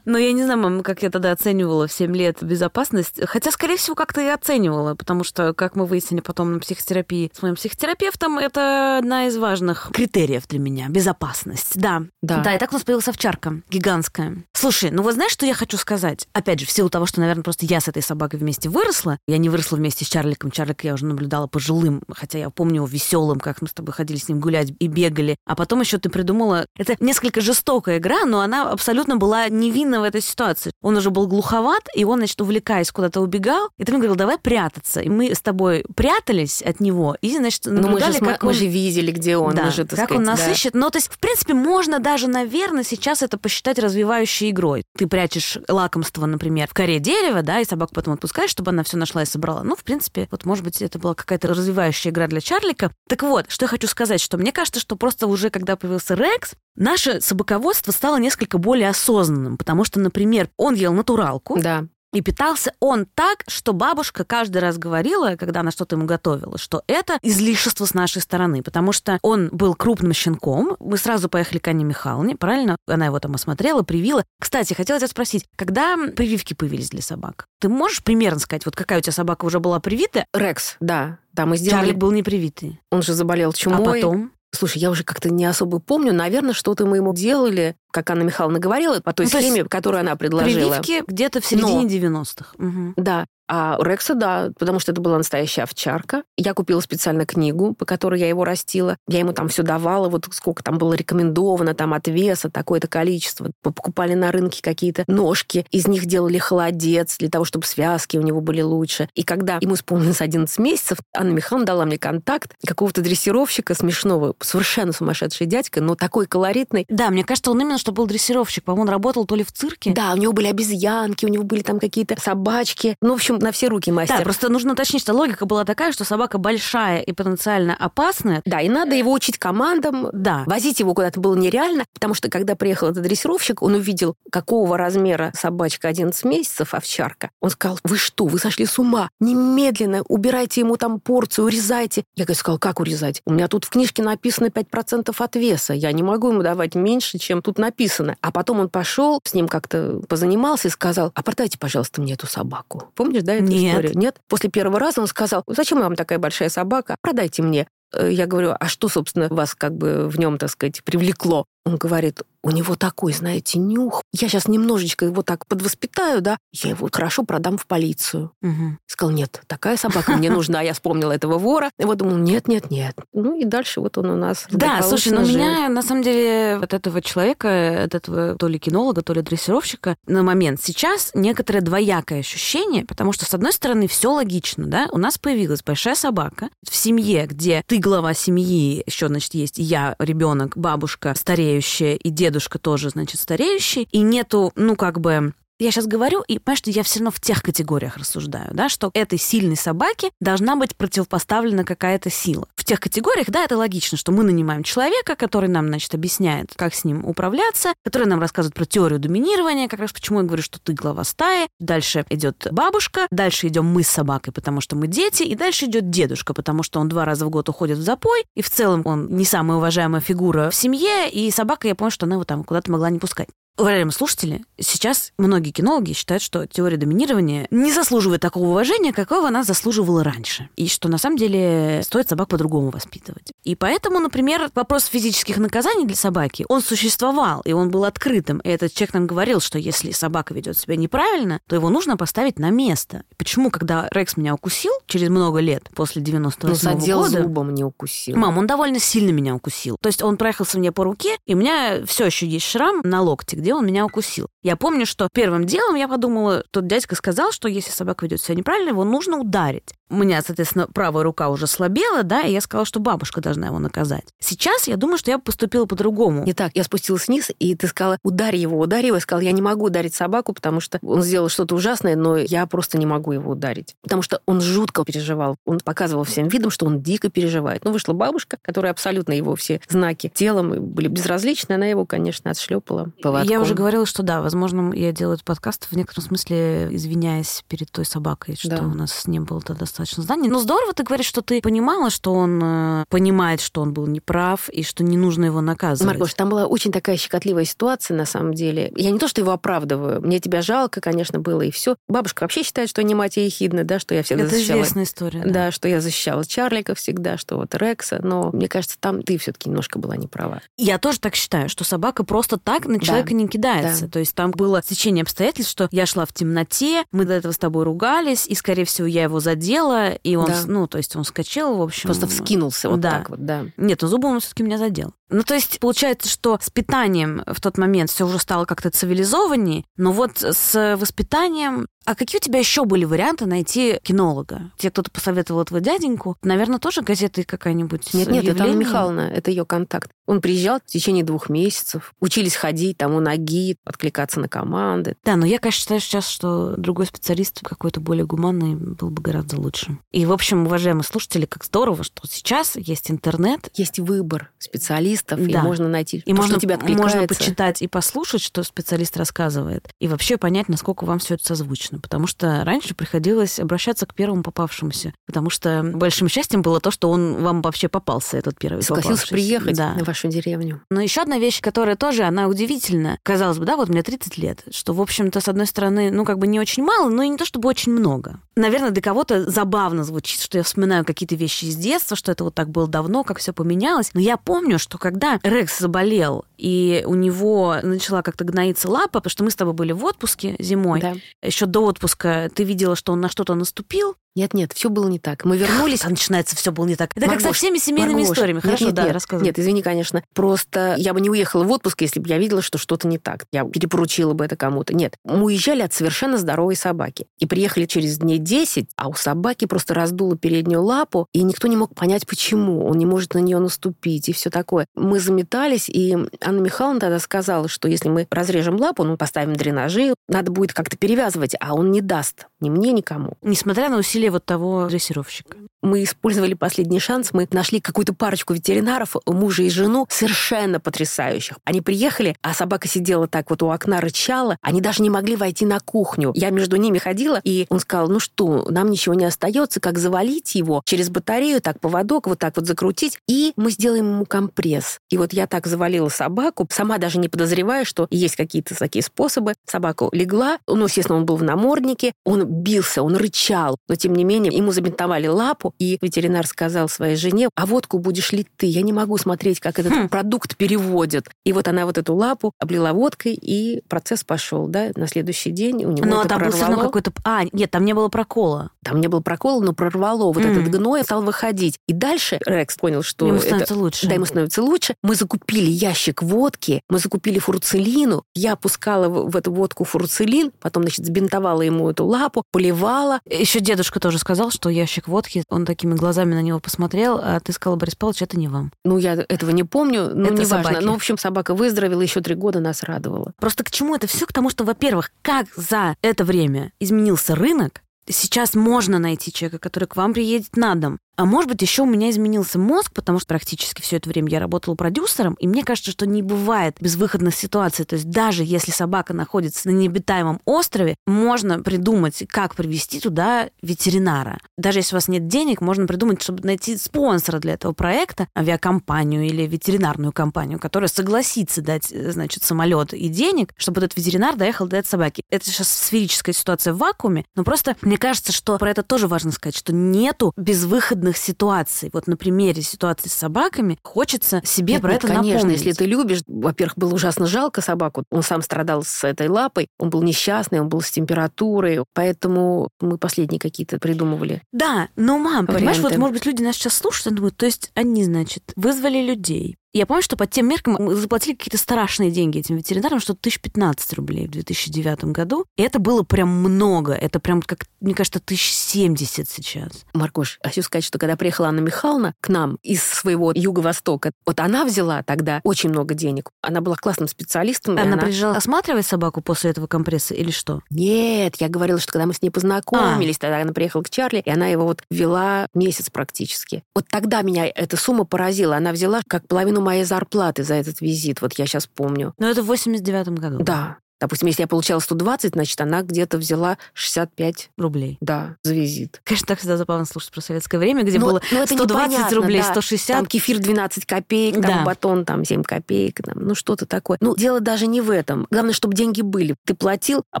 Ну, я не знаю, мам, как я тогда оценивала в 7 лет безопасность. Хотя, скорее всего, как-то и оценивала, потому что, как мы выяснили потом на психотерапии с моим психотерапевтом, это одна из важных критериев для меня. Безопасность, да. Да. Да, и так у нас появилась овчарка гигантская. Слушай, ну вот знаешь, что я хочу сказать? Опять же, в силу того, что, наверное, просто я с этой собакой вместе выросла. Я не выросла вместе с Чарликом. Чарлик я уже наблюдала пожилым, хотя я помню его веселым, как мы с тобой ходили с ним гулять и бегали. А потом еще ты придумала... Это несколько жестокая игра, но она абсолютно была невинна в этой ситуации. Он уже был глуховат, и он, значит, увлекаясь, куда-то убегал. И ты мне говорил, давай прятаться. И мы с тобой прятались от него, и, значит, Ну, мы же, наблюдали, как мы он... же видели, где он. Да, мы же, как сказать, он нас да. ищет. Ну, то есть, в принципе, можно даже, наверное, сейчас это посчитать развивающей игрой. Ты прячешь лакомство, например, в коре дерева, да, и собаку потом отпускаешь, чтобы она все нашла и собрала. Ну, в принципе, вот, может быть, это была какая-то развивающая игра для Чарлика. Так вот, что я хочу сказать, что мне кажется, что просто уже, когда появился Рекс, наше собаководство стало несколько более осознанным, потому что, например, он ел натуралку, Да. И питался он так, что бабушка каждый раз говорила, когда она что-то ему готовила, что это излишество с нашей стороны, потому что он был крупным щенком. Мы сразу поехали к Анне Михайловне, правильно? Она его там осмотрела, привила. Кстати, хотела тебя спросить, когда прививки появились для собак? Ты можешь примерно сказать, вот какая у тебя собака уже была привита? Рекс, да. Да, мы сделали... Чарлик был не привитый. Он же заболел А чумой. потом? Слушай, я уже как-то не особо помню. Наверное, что-то мы ему делали, как Анна Михайловна говорила, по той Ну, схеме, которую она предложила. Прививки где-то в середине 90-х. Мгм. Да. А у Рекса, да, потому что это была настоящая овчарка. Я купила специально книгу, по которой я его растила. Я ему там все давала, вот сколько там было рекомендовано, там от веса, такое-то количество. Мы покупали на рынке какие-то ножки, из них делали холодец для того, чтобы связки у него были лучше. И когда ему исполнилось 11 месяцев, Анна Михайловна дала мне контакт какого-то дрессировщика смешного, совершенно сумасшедший дядька, но такой колоритный. Да, мне кажется, он именно что был дрессировщик. По-моему, он работал то ли в цирке, Да, у него были обезьянки, у него были там какие-то собачки. Ну, в общем, на все руки мастер. Да, просто нужно уточнить, что логика была такая, что собака большая и потенциально опасная. Да, и надо его учить командам. Да. Возить его куда-то было нереально, потому что когда приехал этот дрессировщик, он увидел, какого размера собачка 11 месяцев, овчарка. Он сказал, вы что, вы сошли с ума? Немедленно убирайте ему там порцию, урезайте. Я говорю, сказал, как урезать? У меня тут в книжке написано 5% от веса. Я не могу ему давать меньше, чем тут написано. А потом он пошел, с ним как-то позанимался и сказал, а продайте, пожалуйста, мне эту собаку. Помнишь, да, эту Нет. историю? Нет. После первого раза он сказал, зачем вам такая большая собака? Продайте мне. Э, Я говорю, а что, собственно, вас как бы в нем, так сказать, привлекло? Он говорит, у него такой, знаете, нюх. Я сейчас немножечко его так подвоспитаю, да, я его хорошо продам в полицию. Мгм. Сказал, нет, такая собака мне нужна. Я вспомнила этого вора. И вот думал, нет, нет, нет. Ну и дальше вот он у нас Да, слушай, ну благополучно меня на самом деле от этого человека, от этого то ли кинолога, то ли дрессировщика на момент сейчас некоторое двоякое ощущение, потому что, с одной стороны, все логично, да, у нас появилась большая собака в семье, где ты глава семьи, еще, значит, есть я, ребенок, бабушка стареющая и дедушка тоже, значит, стареющий, и нету, ну, как бы я сейчас говорю, и понимаешь, что я все равно в тех категориях рассуждаю, да, что этой сильной собаке должна быть противопоставлена какая-то сила. В тех категориях, да, это логично, что мы нанимаем человека, который нам, значит, объясняет, как с ним управляться, который нам рассказывает про теорию доминирования, как раз почему я говорю, что ты глава стаи. Дальше идет бабушка, дальше идем мы с собакой, потому что мы дети, и дальше идет дедушка, потому что он два раза в год уходит в запой, и в целом он не самая уважаемая фигура в семье, и собака, я помню, что она его там куда-то могла не пускать. Уважаемые слушатели, сейчас многие кинологи считают, что теория доминирования не заслуживает такого уважения, какого она заслуживала раньше. И что на самом деле стоит собак по-другому воспитывать. И поэтому, например, вопрос физических наказаний для собаки, он существовал, и он был открытым. И этот человек нам говорил, что если собака ведет себя неправильно, то его нужно поставить на место. Почему, когда Рекс меня укусил через много лет, после 98 Ну, задел года... зубом, не укусил. Мам, он довольно сильно меня укусил. То есть он проехался мне по руке, и у меня все еще есть шрам на локте, где он меня укусил. Я помню, что первым делом я подумала, тот дядька сказал, что если собака ведет себя неправильно, его нужно ударить. У меня, соответственно, правая рука уже слабела, да, и я сказала, что бабушка должна его наказать. Сейчас я думаю, что я поступила по-другому. Не так. Я спустилась вниз, и ты сказала, ударь его, ударь его. Я сказала, я не могу ударить собаку, потому что он сделал что-то ужасное, но я просто не могу его ударить. Потому что он жутко переживал. Он показывал всем видом, что он дико переживает. Ну, вышла бабушка, которая абсолютно его все знаки телом были безразличны. Она его, конечно, отшлепала поводком. Я уже говорила, что да, возможно, я делаю этот подкаст в некотором смысле извиняясь перед той собакой, что Да. у нас не было тогда достаточно зданий. Но здорово ты говоришь, что ты понимала, что он э, понимает, что он был неправ, и что не нужно его наказывать. Маргош, там была очень такая щекотливая ситуация, на самом деле. Я не то, что его оправдываю. Мне тебя жалко, конечно, было, и все. Бабушка вообще считает, что не мать ехидна, да, что я всегда Это защищала. известная история. Да. Да. что я защищала Чарлика всегда, что вот Рекса. Но мне кажется, там ты все-таки немножко была не права. Я тоже так считаю, что собака просто так на человека не кидается. да. То есть там было течение обстоятельств, что я шла в темноте, мы до этого с тобой ругались, и, скорее всего, я его задела, и он, Да. ну, то есть он скачал, в общем. Просто вскинулся вот да. так вот, да. Нет, ну зубом он все-таки меня задел. Ну, то есть, получается, что с питанием в тот момент все уже стало как-то цивилизованнее, но вот с воспитанием... А какие у тебя еще были варианты найти кинолога? Тебе кто-то посоветовал этого дяденьку? Наверное, тоже газеты какая-нибудь? Нет, нет, это Анна? Михайловна, это ее контакт. Он приезжал в течение двух месяцев, учились ходить там у ноги, откликаться на команды. Да, но я, конечно, считаю сейчас, что другой специалист какой-то более гуманный был бы гораздо лучше. И, в общем, уважаемые слушатели, как здорово, что сейчас есть интернет, Есть выбор специалистов, и Да. можно найти и то, можно, что тебе откликается. можно почитать и послушать, что специалист рассказывает, и вообще понять, насколько вам все это созвучно. Потому что раньше приходилось обращаться к первому попавшемуся. Потому что большим счастьем было то, что он вам вообще попался, этот первый Согласился попавшийся. приехать Да. в вашу деревню. Но еще одна вещь, которая тоже, она удивительна. Казалось бы, да, вот мне 30 лет, что, в общем-то, с одной стороны, ну, как бы не очень мало, но и не то чтобы очень много. Наверное, для кого-то забавно звучит, что я вспоминаю какие-то вещи из детства, что это вот так было давно, как все поменялось. Но я помню, что когда Рекс заболел, и у него начала как-то гноиться лапа, потому что мы с тобой были в отпуске зимой, Да. еще до отпуска ты видела, что он на что-то наступил, Нет, нет, все было не так. Мы вернулись. а начинается все было не так. Это как со Маргош, всеми семейными Маргош, историями. нет, Хорошо, нет, да, нет, рассказывай. Нет, извини, конечно. Просто я бы не уехала в отпуск, если бы я видела, что что-то не так. Я перепоручила бы это кому-то. Нет, мы уезжали от совершенно здоровой собаки. И приехали через дней 10, а у собаки просто раздуло переднюю лапу, и никто не мог понять, почему. Он не может на нее наступить и все такое. Мы заметались, и Анна Михайловна тогда сказала, что если мы разрежем лапу, ну, поставим дренажи, надо будет как-то перевязывать, а он не даст ни мне, никому. Несмотря на усилия вот того дрессировщика. Мы использовали последний шанс, мы нашли какую-то парочку ветеринаров, мужа и жену, совершенно потрясающих. Они приехали, а собака сидела так вот у окна, рычала, они даже не могли войти на кухню. Я между ними ходила, и он сказал, ну что, нам ничего не остается, как завалить его через батарею, так поводок, вот так вот закрутить, и мы сделаем ему компресс. И вот я так завалила собаку, сама даже не подозревая, что есть какие-то такие способы. Собака легла, ну, естественно, он был в наморднике, он бился, он рычал, но тем не менее ему забинтовали лапу, и ветеринар сказал своей жене, а водку будешь лить ты, я не могу смотреть, как этот Хм. продукт переводят. И вот она вот эту лапу облила водкой, и процесс пошел, да, на следующий день у него Ну, а это там был все равно прорвало. какой-то... А, нет, там не было прокола. Там не было прокола, но прорвало вот Мгм. этот гной, стал выходить. И дальше Рекс понял, что Ему это- становится лучше. да, ему становится лучше. Мы закупили ящик водки, мы закупили фурцелину. Я опускала в, в эту водку фурцелин, потом, значит, сбинтовала ему эту лапу, поливала. Еще дедушка тоже сказал, что ящик водки, он такими глазами на него посмотрел, а ты сказала, Борис Павлович, это не вам. Ну, я этого не помню, но Это неважно. собаки. Ну, в общем, собака выздоровела, еще три года нас радовала. Просто к чему это все? К тому, что, во-первых, как за это время изменился рынок, сейчас можно найти человека, который к вам приедет на дом. А может быть, еще у меня изменился мозг, потому что практически все это время я работала продюсером, и мне кажется, что не бывает безвыходных ситуаций. То есть даже если собака находится на необитаемом острове, можно придумать, как привести туда ветеринара. Даже если у вас нет денег, можно придумать, чтобы найти спонсора для этого проекта, авиакомпанию или ветеринарную компанию, которая согласится дать, э, значит, самолет и денег, чтобы этот ветеринар доехал до этой собаки. Это сейчас сферическая ситуация в вакууме, но просто мне кажется, что про это тоже важно сказать, что нету безвыходных ситуаций. Вот на примере ситуации с собаками хочется себе Нет, про нет, это конечно, напомнить. если ты любишь, во-первых, было ужасно жалко собаку. Он сам страдал с этой лапой, он был несчастный, он был с температурой, поэтому мы последние какие-то придумывали. Да, но, мам, понимаешь, вот, Варианты. может быть, люди нас сейчас слушают и думают, то есть они, значит, вызвали людей. Я помню, что по тем меркам мы заплатили какие-то страшные деньги этим ветеринарам, что 1015 рублей в 2009 году. И это было прям много. Это прям, как, мне кажется, 1070 сейчас. Маргош, хочу сказать, что когда приехала Анна Михайловна к нам из своего юго-востока, вот она взяла тогда очень много денег. Она была классным специалистом. и Она, приезжала осматривать собаку после этого компресса или что? Нет, я говорила, что когда мы с ней познакомились, тогда она приехала к Чарли, и она его вот вела месяц практически. Вот тогда меня эта сумма поразила. Она взяла как половину моей зарплаты за этот визит, вот я сейчас помню. Ну, это в 89 году. Да, Допустим, если я получала 120, значит, она где-то взяла 65 рублей. Да, за визит. Конечно, так всегда забавно слушать про советское время, где но, было но 120 рублей, да. 160. Там кефир 12 копеек, там да. батон там 7 копеек, там, ну что-то такое. Ну, дело даже не в этом. Главное, чтобы деньги были. Ты платил, а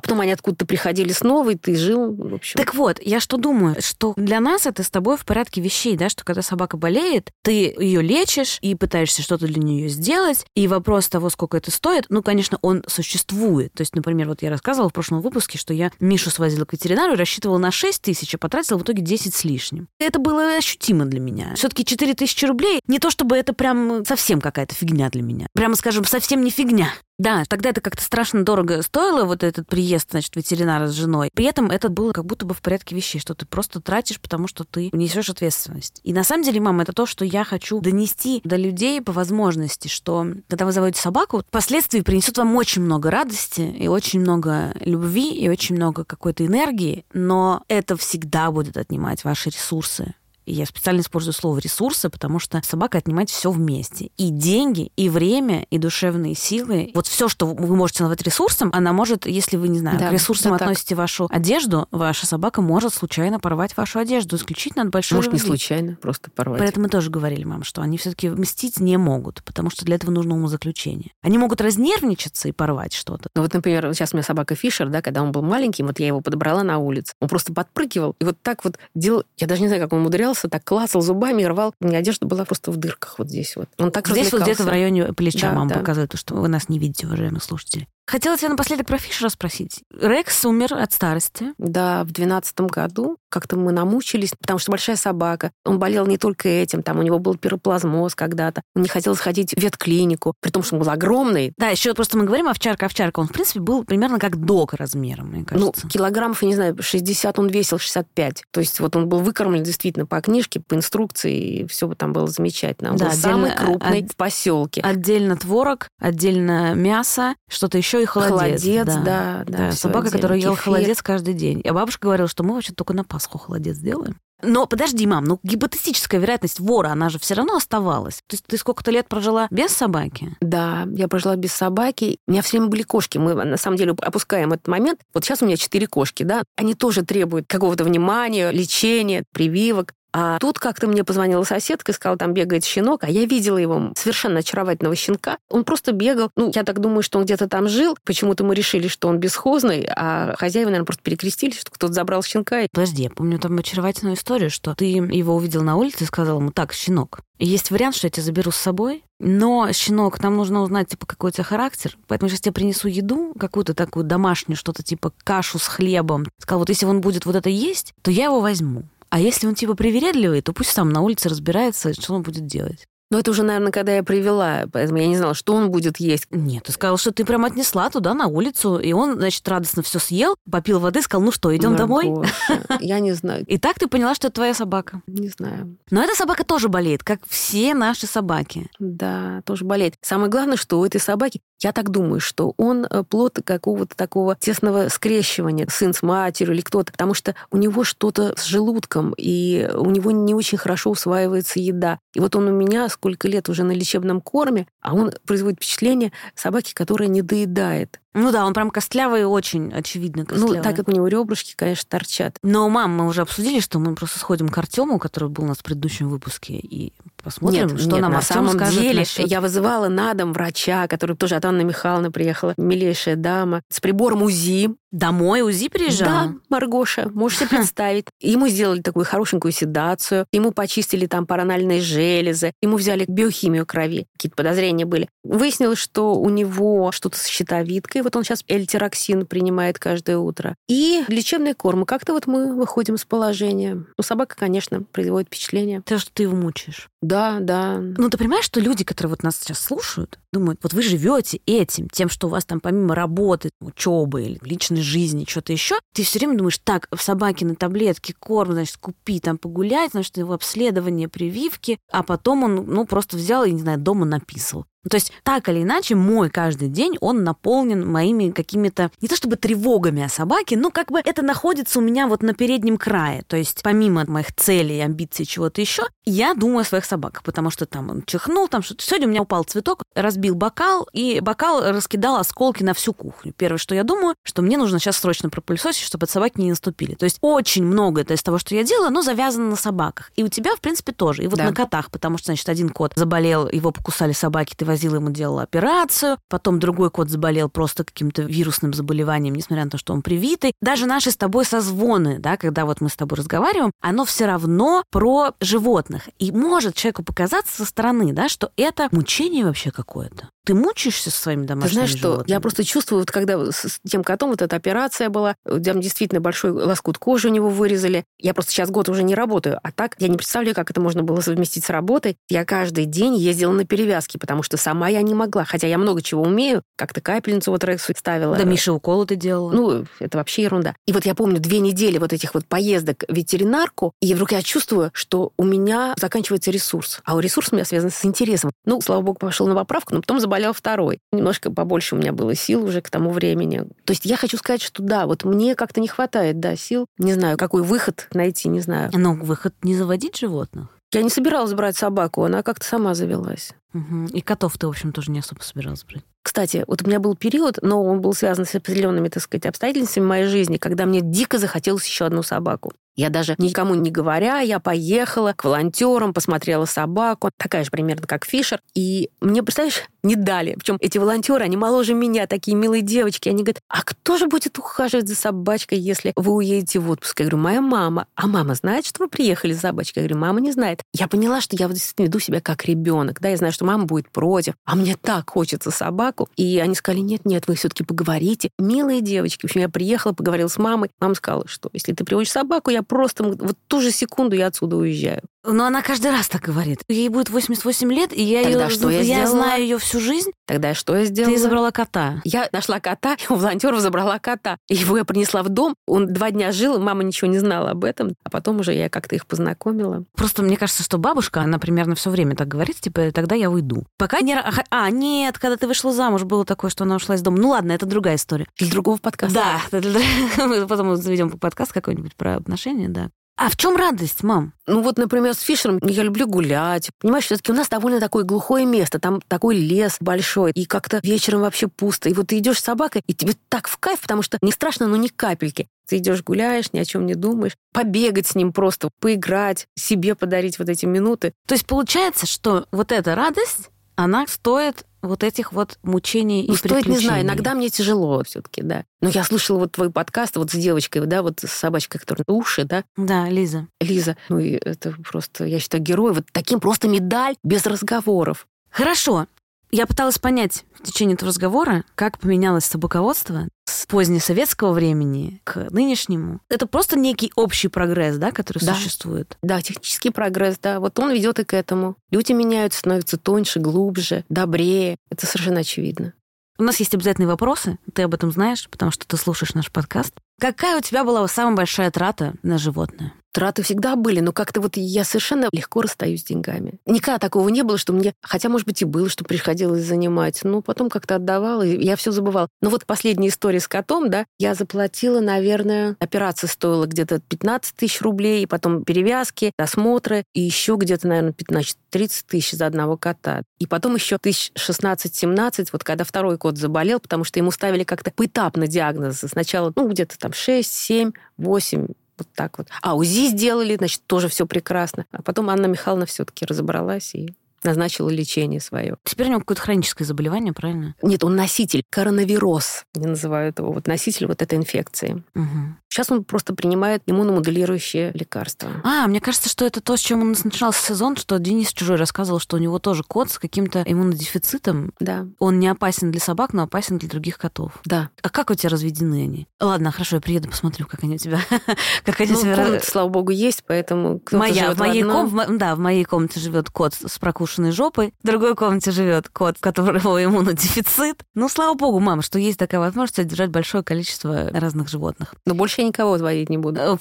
потом они откуда-то приходили снова, и ты жил, в общем. Так вот, я что думаю, что для нас это с тобой в порядке вещей, да, что когда собака болеет, ты ее лечишь и пытаешься что-то для нее сделать, и вопрос того, сколько это стоит, ну, конечно, он существует. То есть, например, вот я рассказывала в прошлом выпуске, что я Мишу свозила к ветеринару и рассчитывала на 6 тысяч, а потратила в итоге 10 с лишним. Это было ощутимо для меня. Все-таки 4 тысячи рублей, не то чтобы это прям совсем какая-то фигня для меня. Прямо скажем, совсем не фигня. Да, тогда это как-то страшно дорого стоило, вот этот приезд, значит, ветеринара с женой. При этом это было как будто бы в порядке вещей, что ты просто тратишь, потому что ты несешь ответственность. И на самом деле, мама, это то, что я хочу донести до людей по возможности, что когда вы заводите собаку, впоследствии принесет вам очень много радости и очень много любви и очень много какой-то энергии, но это всегда будет отнимать ваши ресурсы я специально использую слово ресурсы, потому что собака отнимает все вместе. И деньги, и время, и душевные силы. Вот все, что вы можете назвать ресурсом, она может, если вы, не знаю, да, к ресурсам да относите так. вашу одежду, ваша собака может случайно порвать вашу одежду исключительно от большой Может, любви. не случайно, просто порвать. Про это мы тоже говорили, мам, что они все-таки мстить не могут, потому что для этого нужно умозаключение. Они могут разнервничаться и порвать что-то. Ну вот, например, сейчас у меня собака Фишер, да, когда он был маленький, вот я его подобрала на улице. Он просто подпрыгивал и вот так вот делал, я даже не знаю, как он умудрялся, боялся, так клацал зубами рвал. У меня одежда была просто в дырках вот здесь вот. Он так Здесь вот где-то в районе плеча да, мама да. показывает, что вы нас не видите, уважаемые слушатели. Хотела тебя напоследок про Фишера спросить. Рекс умер от старости. Да, в двенадцатом году. Как-то мы намучились, потому что большая собака. Он болел не только этим, там у него был пироплазмоз когда-то. Он не хотел сходить в ветклинику, при том, что он был огромный. Да, еще просто мы говорим овчарка-овчарка. Он, в принципе, был примерно как дог размером, мне ну, кажется. Ну, килограммов, я не знаю, 60 он весил, 65. То есть вот он был выкормлен действительно по книжке, по инструкции, и все там было замечательно. Он да, был самый крупный от... в поселке. Отдельно творог, отдельно мясо, что-то еще и холодец. Холодец, да. да, да, да собака, которая ела холодец каждый день. А бабушка говорила, что мы вообще только на Пасху холодец делаем. Но подожди, мам, ну гипотетическая вероятность вора, она же все равно оставалась. То есть ты сколько-то лет прожила без собаки? Да, я прожила без собаки. У меня все время были кошки. Мы на самом деле опускаем этот момент. Вот сейчас у меня четыре кошки, да. Они тоже требуют какого-то внимания, лечения, прививок. А тут как-то мне позвонила соседка и сказала, там бегает щенок, а я видела его совершенно очаровательного щенка. Он просто бегал. Ну, я так думаю, что он где-то там жил. Почему-то мы решили, что он бесхозный, а хозяева, наверное, просто перекрестились, что кто-то забрал щенка. Подожди, я помню там очаровательную историю, что ты его увидел на улице и сказал ему, так, щенок, есть вариант, что я тебя заберу с собой, но, щенок, нам нужно узнать, типа, какой у тебя характер, поэтому сейчас тебе принесу еду, какую-то такую домашнюю, что-то типа кашу с хлебом. Сказал, вот если он будет вот это есть, то я его возьму. А если он типа привередливый, то пусть сам на улице разбирается, что он будет делать. Но это уже, наверное, когда я привела, поэтому я не знала, что он будет есть. Нет, ты сказал, что ты прям отнесла туда, на улицу, и он, значит, радостно все съел, попил воды, сказал, ну что, идем домой? Я не знаю. И так ты поняла, что это твоя собака? Не знаю. Но эта собака тоже болеет, как все наши собаки. Да, тоже болеет. Самое главное, что у этой собаки я так думаю, что он э, плод какого-то такого тесного скрещивания, сын с матерью или кто-то, потому что у него что-то с желудком, и у него не очень хорошо усваивается еда. И вот он у меня сколько лет уже на лечебном корме, а он производит впечатление собаки, которая не доедает. Ну да, он прям костлявый, очень очевидно костлявый. Ну, так как у него ребрышки, конечно, торчат. Но, мам, мы уже обсудили, что мы просто сходим к Артему, который был у нас в предыдущем выпуске, и посмотрим, нет, что нет, нам на Артем самом скажет деле насчет... я вызывала на дом врача, который тоже от Анны Михайловны приехала, милейшая дама, с прибором УЗИ. Домой УЗИ приезжал? Да, Маргоша, можешь себе представить. Ему сделали такую хорошенькую седацию, ему почистили там паранальные железы, ему взяли биохимию крови, какие-то подозрения были. Выяснилось, что у него что-то с щитовидкой, вот он сейчас эльтероксин принимает каждое утро. И лечебный корм. Как-то вот мы выходим с положения. Ну, собака, конечно, производит впечатление. То, что ты его мучаешь. Да, да. Ну, ты понимаешь, что люди, которые вот нас сейчас слушают, думают, вот вы живете этим, тем, что у вас там помимо работы, учебы или личной жизни, что-то еще, ты все время думаешь, так, в собаке на таблетке корм, значит, купи, там погулять, значит, его обследование, прививки, а потом он, ну, просто взял и, не знаю, дома написал. То есть так или иначе мой каждый день, он наполнен моими какими-то, не то чтобы тревогами о собаке, но как бы это находится у меня вот на переднем крае. То есть помимо моих целей, амбиций, чего-то еще, я думаю о своих собаках, потому что там он чихнул, там что-то. Сегодня у меня упал цветок, разбил бокал, и бокал раскидал осколки на всю кухню. Первое, что я думаю, что мне нужно сейчас срочно пропылесосить, чтобы от собаки не наступили. То есть очень много это из того, что я делаю, но завязано на собаках. И у тебя, в принципе, тоже. И вот да. на котах, потому что, значит, один кот заболел, его покусали собаки, ты возила ему, делала операцию. Потом другой кот заболел просто каким-то вирусным заболеванием, несмотря на то, что он привитый. Даже наши с тобой созвоны, да, когда вот мы с тобой разговариваем, оно все равно про животных. И может человеку показаться со стороны, да, что это мучение вообще какое-то. Ты мучаешься со своими домашними Ты знаешь животными? что, я просто чувствую, вот когда с тем котом вот эта операция была, там действительно большой лоскут кожи у него вырезали. Я просто сейчас год уже не работаю, а так я не представляю, как это можно было совместить с работой. Я каждый день ездила на перевязки, потому что сама я не могла. Хотя я много чего умею, как-то капельницу вот Рексу ставила. Да, Миша, уколы ты делала. Ну, это вообще ерунда. И вот я помню две недели вот этих вот поездок в ветеринарку, и вдруг я чувствую, что у меня заканчивается ресурс. А у ресурс у меня связан с интересом. Ну, слава богу, пошел на поправку, но потом заболел второй. Немножко побольше у меня было сил уже к тому времени. То есть я хочу сказать, что да, вот мне как-то не хватает, да, сил. Не знаю, какой выход найти, не знаю. Но выход не заводить животных? Я не собиралась брать собаку, она как-то сама завелась. Угу. И котов ты, в общем, тоже не особо собиралась брать. Кстати, вот у меня был период, но он был связан с определенными, так сказать, обстоятельствами моей жизни, когда мне дико захотелось еще одну собаку. Я даже никому не говоря, я поехала к волонтерам, посмотрела собаку, такая же примерно, как Фишер. И мне, представляешь, не дали. Причем эти волонтеры, они моложе меня, такие милые девочки. Они говорят, а кто же будет ухаживать за собачкой, если вы уедете в отпуск? Я говорю, моя мама. А мама знает, что вы приехали с собачкой? Я говорю, мама не знает. Я поняла, что я вот действительно веду себя как ребенок. Да, я знаю, что мама будет против. А мне так хочется собаку. И они сказали, нет, нет, вы все-таки поговорите. Милые девочки. В общем, я приехала, поговорила с мамой. Мама сказала, что если ты приводишь собаку, я просто вот ту же секунду я отсюда уезжаю. Но она каждый раз так говорит. Ей будет 88 лет, и я, Тогда ее, что я, я знаю ее всю жизнь. Тогда что я сделала? Ты забрала кота. Я нашла кота, у волонтеров забрала кота. Его я принесла в дом. Он два дня жил, мама ничего не знала об этом. А потом уже я как-то их познакомила. Просто мне кажется, что бабушка, она примерно все время так говорит, типа, тогда я уйду. Пока не... А, нет, когда ты вышла замуж, было такое, что она ушла из дома. Ну ладно, это другая история. Для другого подкаста. Да, потом заведем подкаст какой-нибудь про отношения, да. А в чем радость, мам? Ну вот, например, с Фишером я люблю гулять. Понимаешь, все-таки у нас довольно такое глухое место, там такой лес большой, и как-то вечером вообще пусто. И вот ты идешь с собакой, и тебе так в кайф, потому что не страшно, но ни капельки. Ты идешь гуляешь, ни о чем не думаешь. Побегать с ним просто, поиграть, себе подарить вот эти минуты. То есть получается, что вот эта радость, она стоит вот этих вот мучений ну, и стоит, не знаю, иногда мне тяжело все-таки, да. Но я слышала вот твой подкаст вот с девочкой, да, вот с собачкой, которая уши, да? Да, Лиза. Лиза. Ну и это просто, я считаю, герой. Вот таким просто медаль без разговоров. Хорошо. Я пыталась понять в течение этого разговора, как поменялось собаководство с позднесоветского времени к нынешнему. Это просто некий общий прогресс, да, который да. существует. Да, технический прогресс, да. Вот он ведет и к этому. Люди меняются, становятся тоньше, глубже, добрее. Это совершенно очевидно. У нас есть обязательные вопросы, ты об этом знаешь, потому что ты слушаешь наш подкаст. Какая у тебя была самая большая трата на животное? Траты всегда были, но как-то вот я совершенно легко расстаюсь с деньгами. Никогда такого не было, что мне, хотя, может быть, и было, что приходилось занимать, но потом как-то отдавала, и я все забывала. Но вот последняя история с котом, да, я заплатила, наверное, операция стоила где-то 15 тысяч рублей, и потом перевязки, осмотры, и еще где-то, наверное, 15 30 тысяч за одного кота. И потом еще тысяч 16-17, вот когда второй кот заболел, потому что ему ставили как-то поэтапно диагнозы. Сначала, ну, где-то там 6, 7, 8, вот так вот. А УЗИ сделали, значит, тоже все прекрасно. А потом Анна Михайловна все-таки разобралась и назначила лечение свое. Теперь у него какое-то хроническое заболевание, правильно? Нет, он носитель. Коронавирус. Не называют его. Вот носитель вот этой инфекции. Угу. Сейчас он просто принимает иммуномодулирующие лекарства. А, мне кажется, что это то, с чем у нас начинался сезон, что Денис Чужой рассказывал, что у него тоже кот с каким-то иммунодефицитом. Да. Он не опасен для собак, но опасен для других котов. Да. А как у тебя разведены они? Ладно, хорошо, я приеду, посмотрю, как они у тебя... как они ну, тебя... комната, слава богу, есть, поэтому Моя, в моей комнате, да, в моей комнате живет кот с прокушенным надушенной жопой. В другой комнате живет кот, которого иммунодефицит. Ну, слава богу, мама, что есть такая возможность содержать большое количество разных животных. Но больше я никого звонить не буду. Э,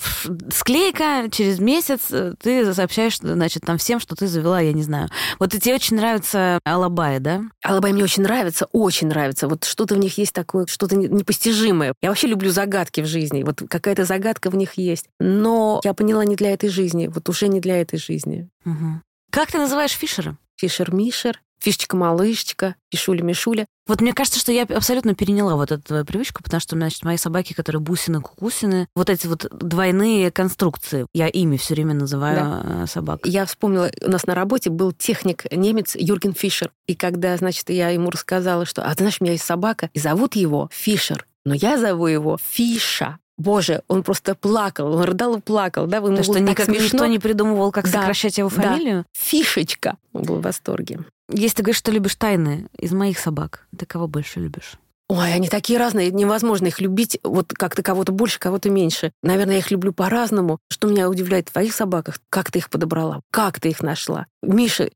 склейка, через месяц э, ты сообщаешь, значит, там всем, что ты завела, я не знаю. Вот тебе очень нравится Алабай, да? Алабай мне очень нравится, очень нравится. Вот что-то в них есть такое, что-то непостижимое. Я вообще люблю загадки в жизни. Вот какая-то загадка в них есть. Но я поняла, не для этой жизни. Вот уже не для этой жизни. Угу. Как ты называешь Фишера? Фишер-мишер, фишечка-малышечка, пишуля-мишуля. Вот мне кажется, что я абсолютно переняла вот эту твою привычку, потому что, значит, мои собаки, которые бусины-кукусины, вот эти вот двойные конструкции, я ими все время называю да. Э, собак. Я вспомнила, у нас на работе был техник немец Юрген Фишер, и когда, значит, я ему рассказала, что, а ты знаешь, у меня есть собака, и зовут его Фишер, но я зову его Фиша. Боже, он просто плакал, он рыдал и плакал, да? Вы ему что никак смешно. никто не придумывал, как да, сокращать его фамилию? Да. Фишечка. Он был в восторге. Если ты говоришь, что любишь тайны из моих собак, ты кого больше любишь? Ой, они такие разные, невозможно их любить, вот как-то кого-то больше, кого-то меньше. Наверное, я их люблю по-разному. Что меня удивляет в твоих собаках, как ты их подобрала, как ты их нашла. Миша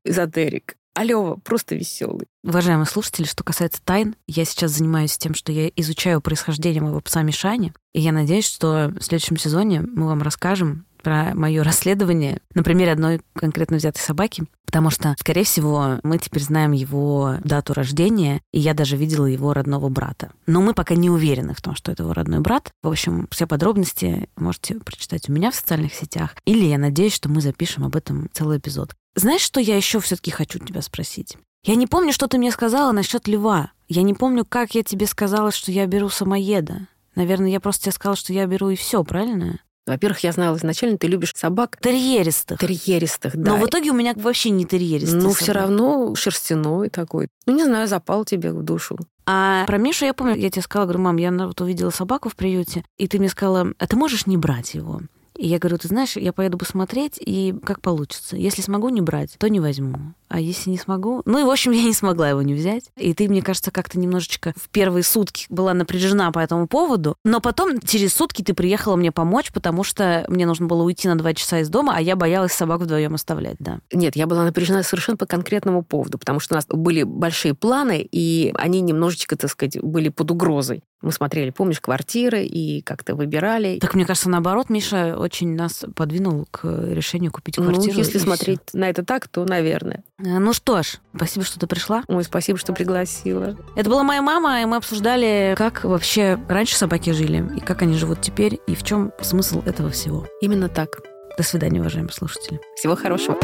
эзотерик, Алёва просто веселый. Уважаемые слушатели, что касается тайн, я сейчас занимаюсь тем, что я изучаю происхождение моего пса Мишани, и я надеюсь, что в следующем сезоне мы вам расскажем про мое расследование на примере одной конкретно взятой собаки, потому что, скорее всего, мы теперь знаем его дату рождения, и я даже видела его родного брата. Но мы пока не уверены в том, что это его родной брат. В общем, все подробности можете прочитать у меня в социальных сетях, или я надеюсь, что мы запишем об этом целый эпизод. Знаешь, что я еще все-таки хочу тебя спросить? Я не помню, что ты мне сказала насчет льва. Я не помню, как я тебе сказала, что я беру самоеда. Наверное, я просто тебе сказала, что я беру и все, правильно? Во-первых, я знала изначально, ты любишь собак. Терьеристых. Терьеристых, да. Но в итоге у меня вообще не терьеристый Ну, все равно шерстяной такой. Ну, не знаю, запал тебе в душу. А про Мишу я помню, я тебе сказала, говорю, мам, я вот увидела собаку в приюте, и ты мне сказала, а ты можешь не брать его? И я говорю, ты знаешь, я поеду посмотреть, и как получится. Если смогу не брать, то не возьму. А если не смогу? Ну и, в общем, я не смогла его не взять. И ты, мне кажется, как-то немножечко в первые сутки была напряжена по этому поводу. Но потом через сутки ты приехала мне помочь, потому что мне нужно было уйти на два часа из дома, а я боялась собак вдвоем оставлять, да. Нет, я была напряжена совершенно по конкретному поводу, потому что у нас были большие планы, и они немножечко, так сказать, были под угрозой. Мы смотрели, помнишь, квартиры и как-то выбирали. Так мне кажется, наоборот, Миша очень нас подвинул к решению купить ну, квартиру. Ну, если смотреть все. на это так, то, наверное. Э, ну что ж, спасибо, что ты пришла. Ой, спасибо, что пригласила. Это была моя мама, и мы обсуждали, как вообще раньше собаки жили, и как они живут теперь, и в чем смысл этого всего. Именно так. До свидания, уважаемые слушатели. Всего хорошего.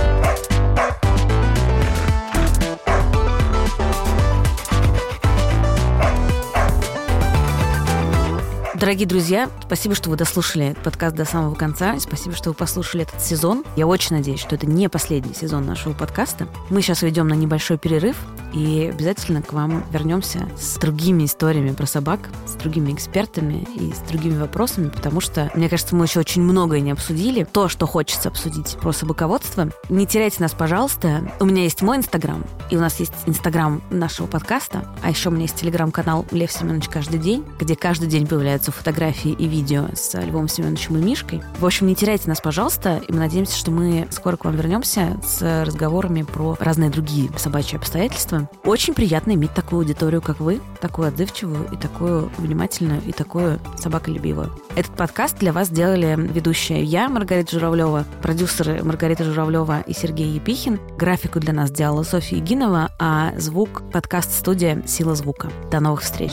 Дорогие друзья, спасибо, что вы дослушали этот подкаст до самого конца. Спасибо, что вы послушали этот сезон. Я очень надеюсь, что это не последний сезон нашего подкаста. Мы сейчас уйдем на небольшой перерыв и обязательно к вам вернемся с другими историями про собак, с другими экспертами и с другими вопросами, потому что, мне кажется, мы еще очень многое не обсудили. То, что хочется обсудить про собаководство. Не теряйте нас, пожалуйста. У меня есть мой инстаграм, и у нас есть инстаграм нашего подкаста, а еще у меня есть телеграм-канал Лев Семенович каждый день, где каждый день появляются фотографии и видео с Львом Семеновичем и Мишкой. В общем, не теряйте нас, пожалуйста, и мы надеемся, что мы скоро к вам вернемся с разговорами про разные другие собачьи обстоятельства. Очень приятно иметь такую аудиторию, как вы, такую отзывчивую и такую внимательную, и такую собаколюбивую. Этот подкаст для вас сделали ведущая я, Маргарита Журавлева, продюсеры Маргарита Журавлева и Сергей Епихин. Графику для нас делала Софья Егинова, а звук подкаст-студия «Сила звука». До новых встреч!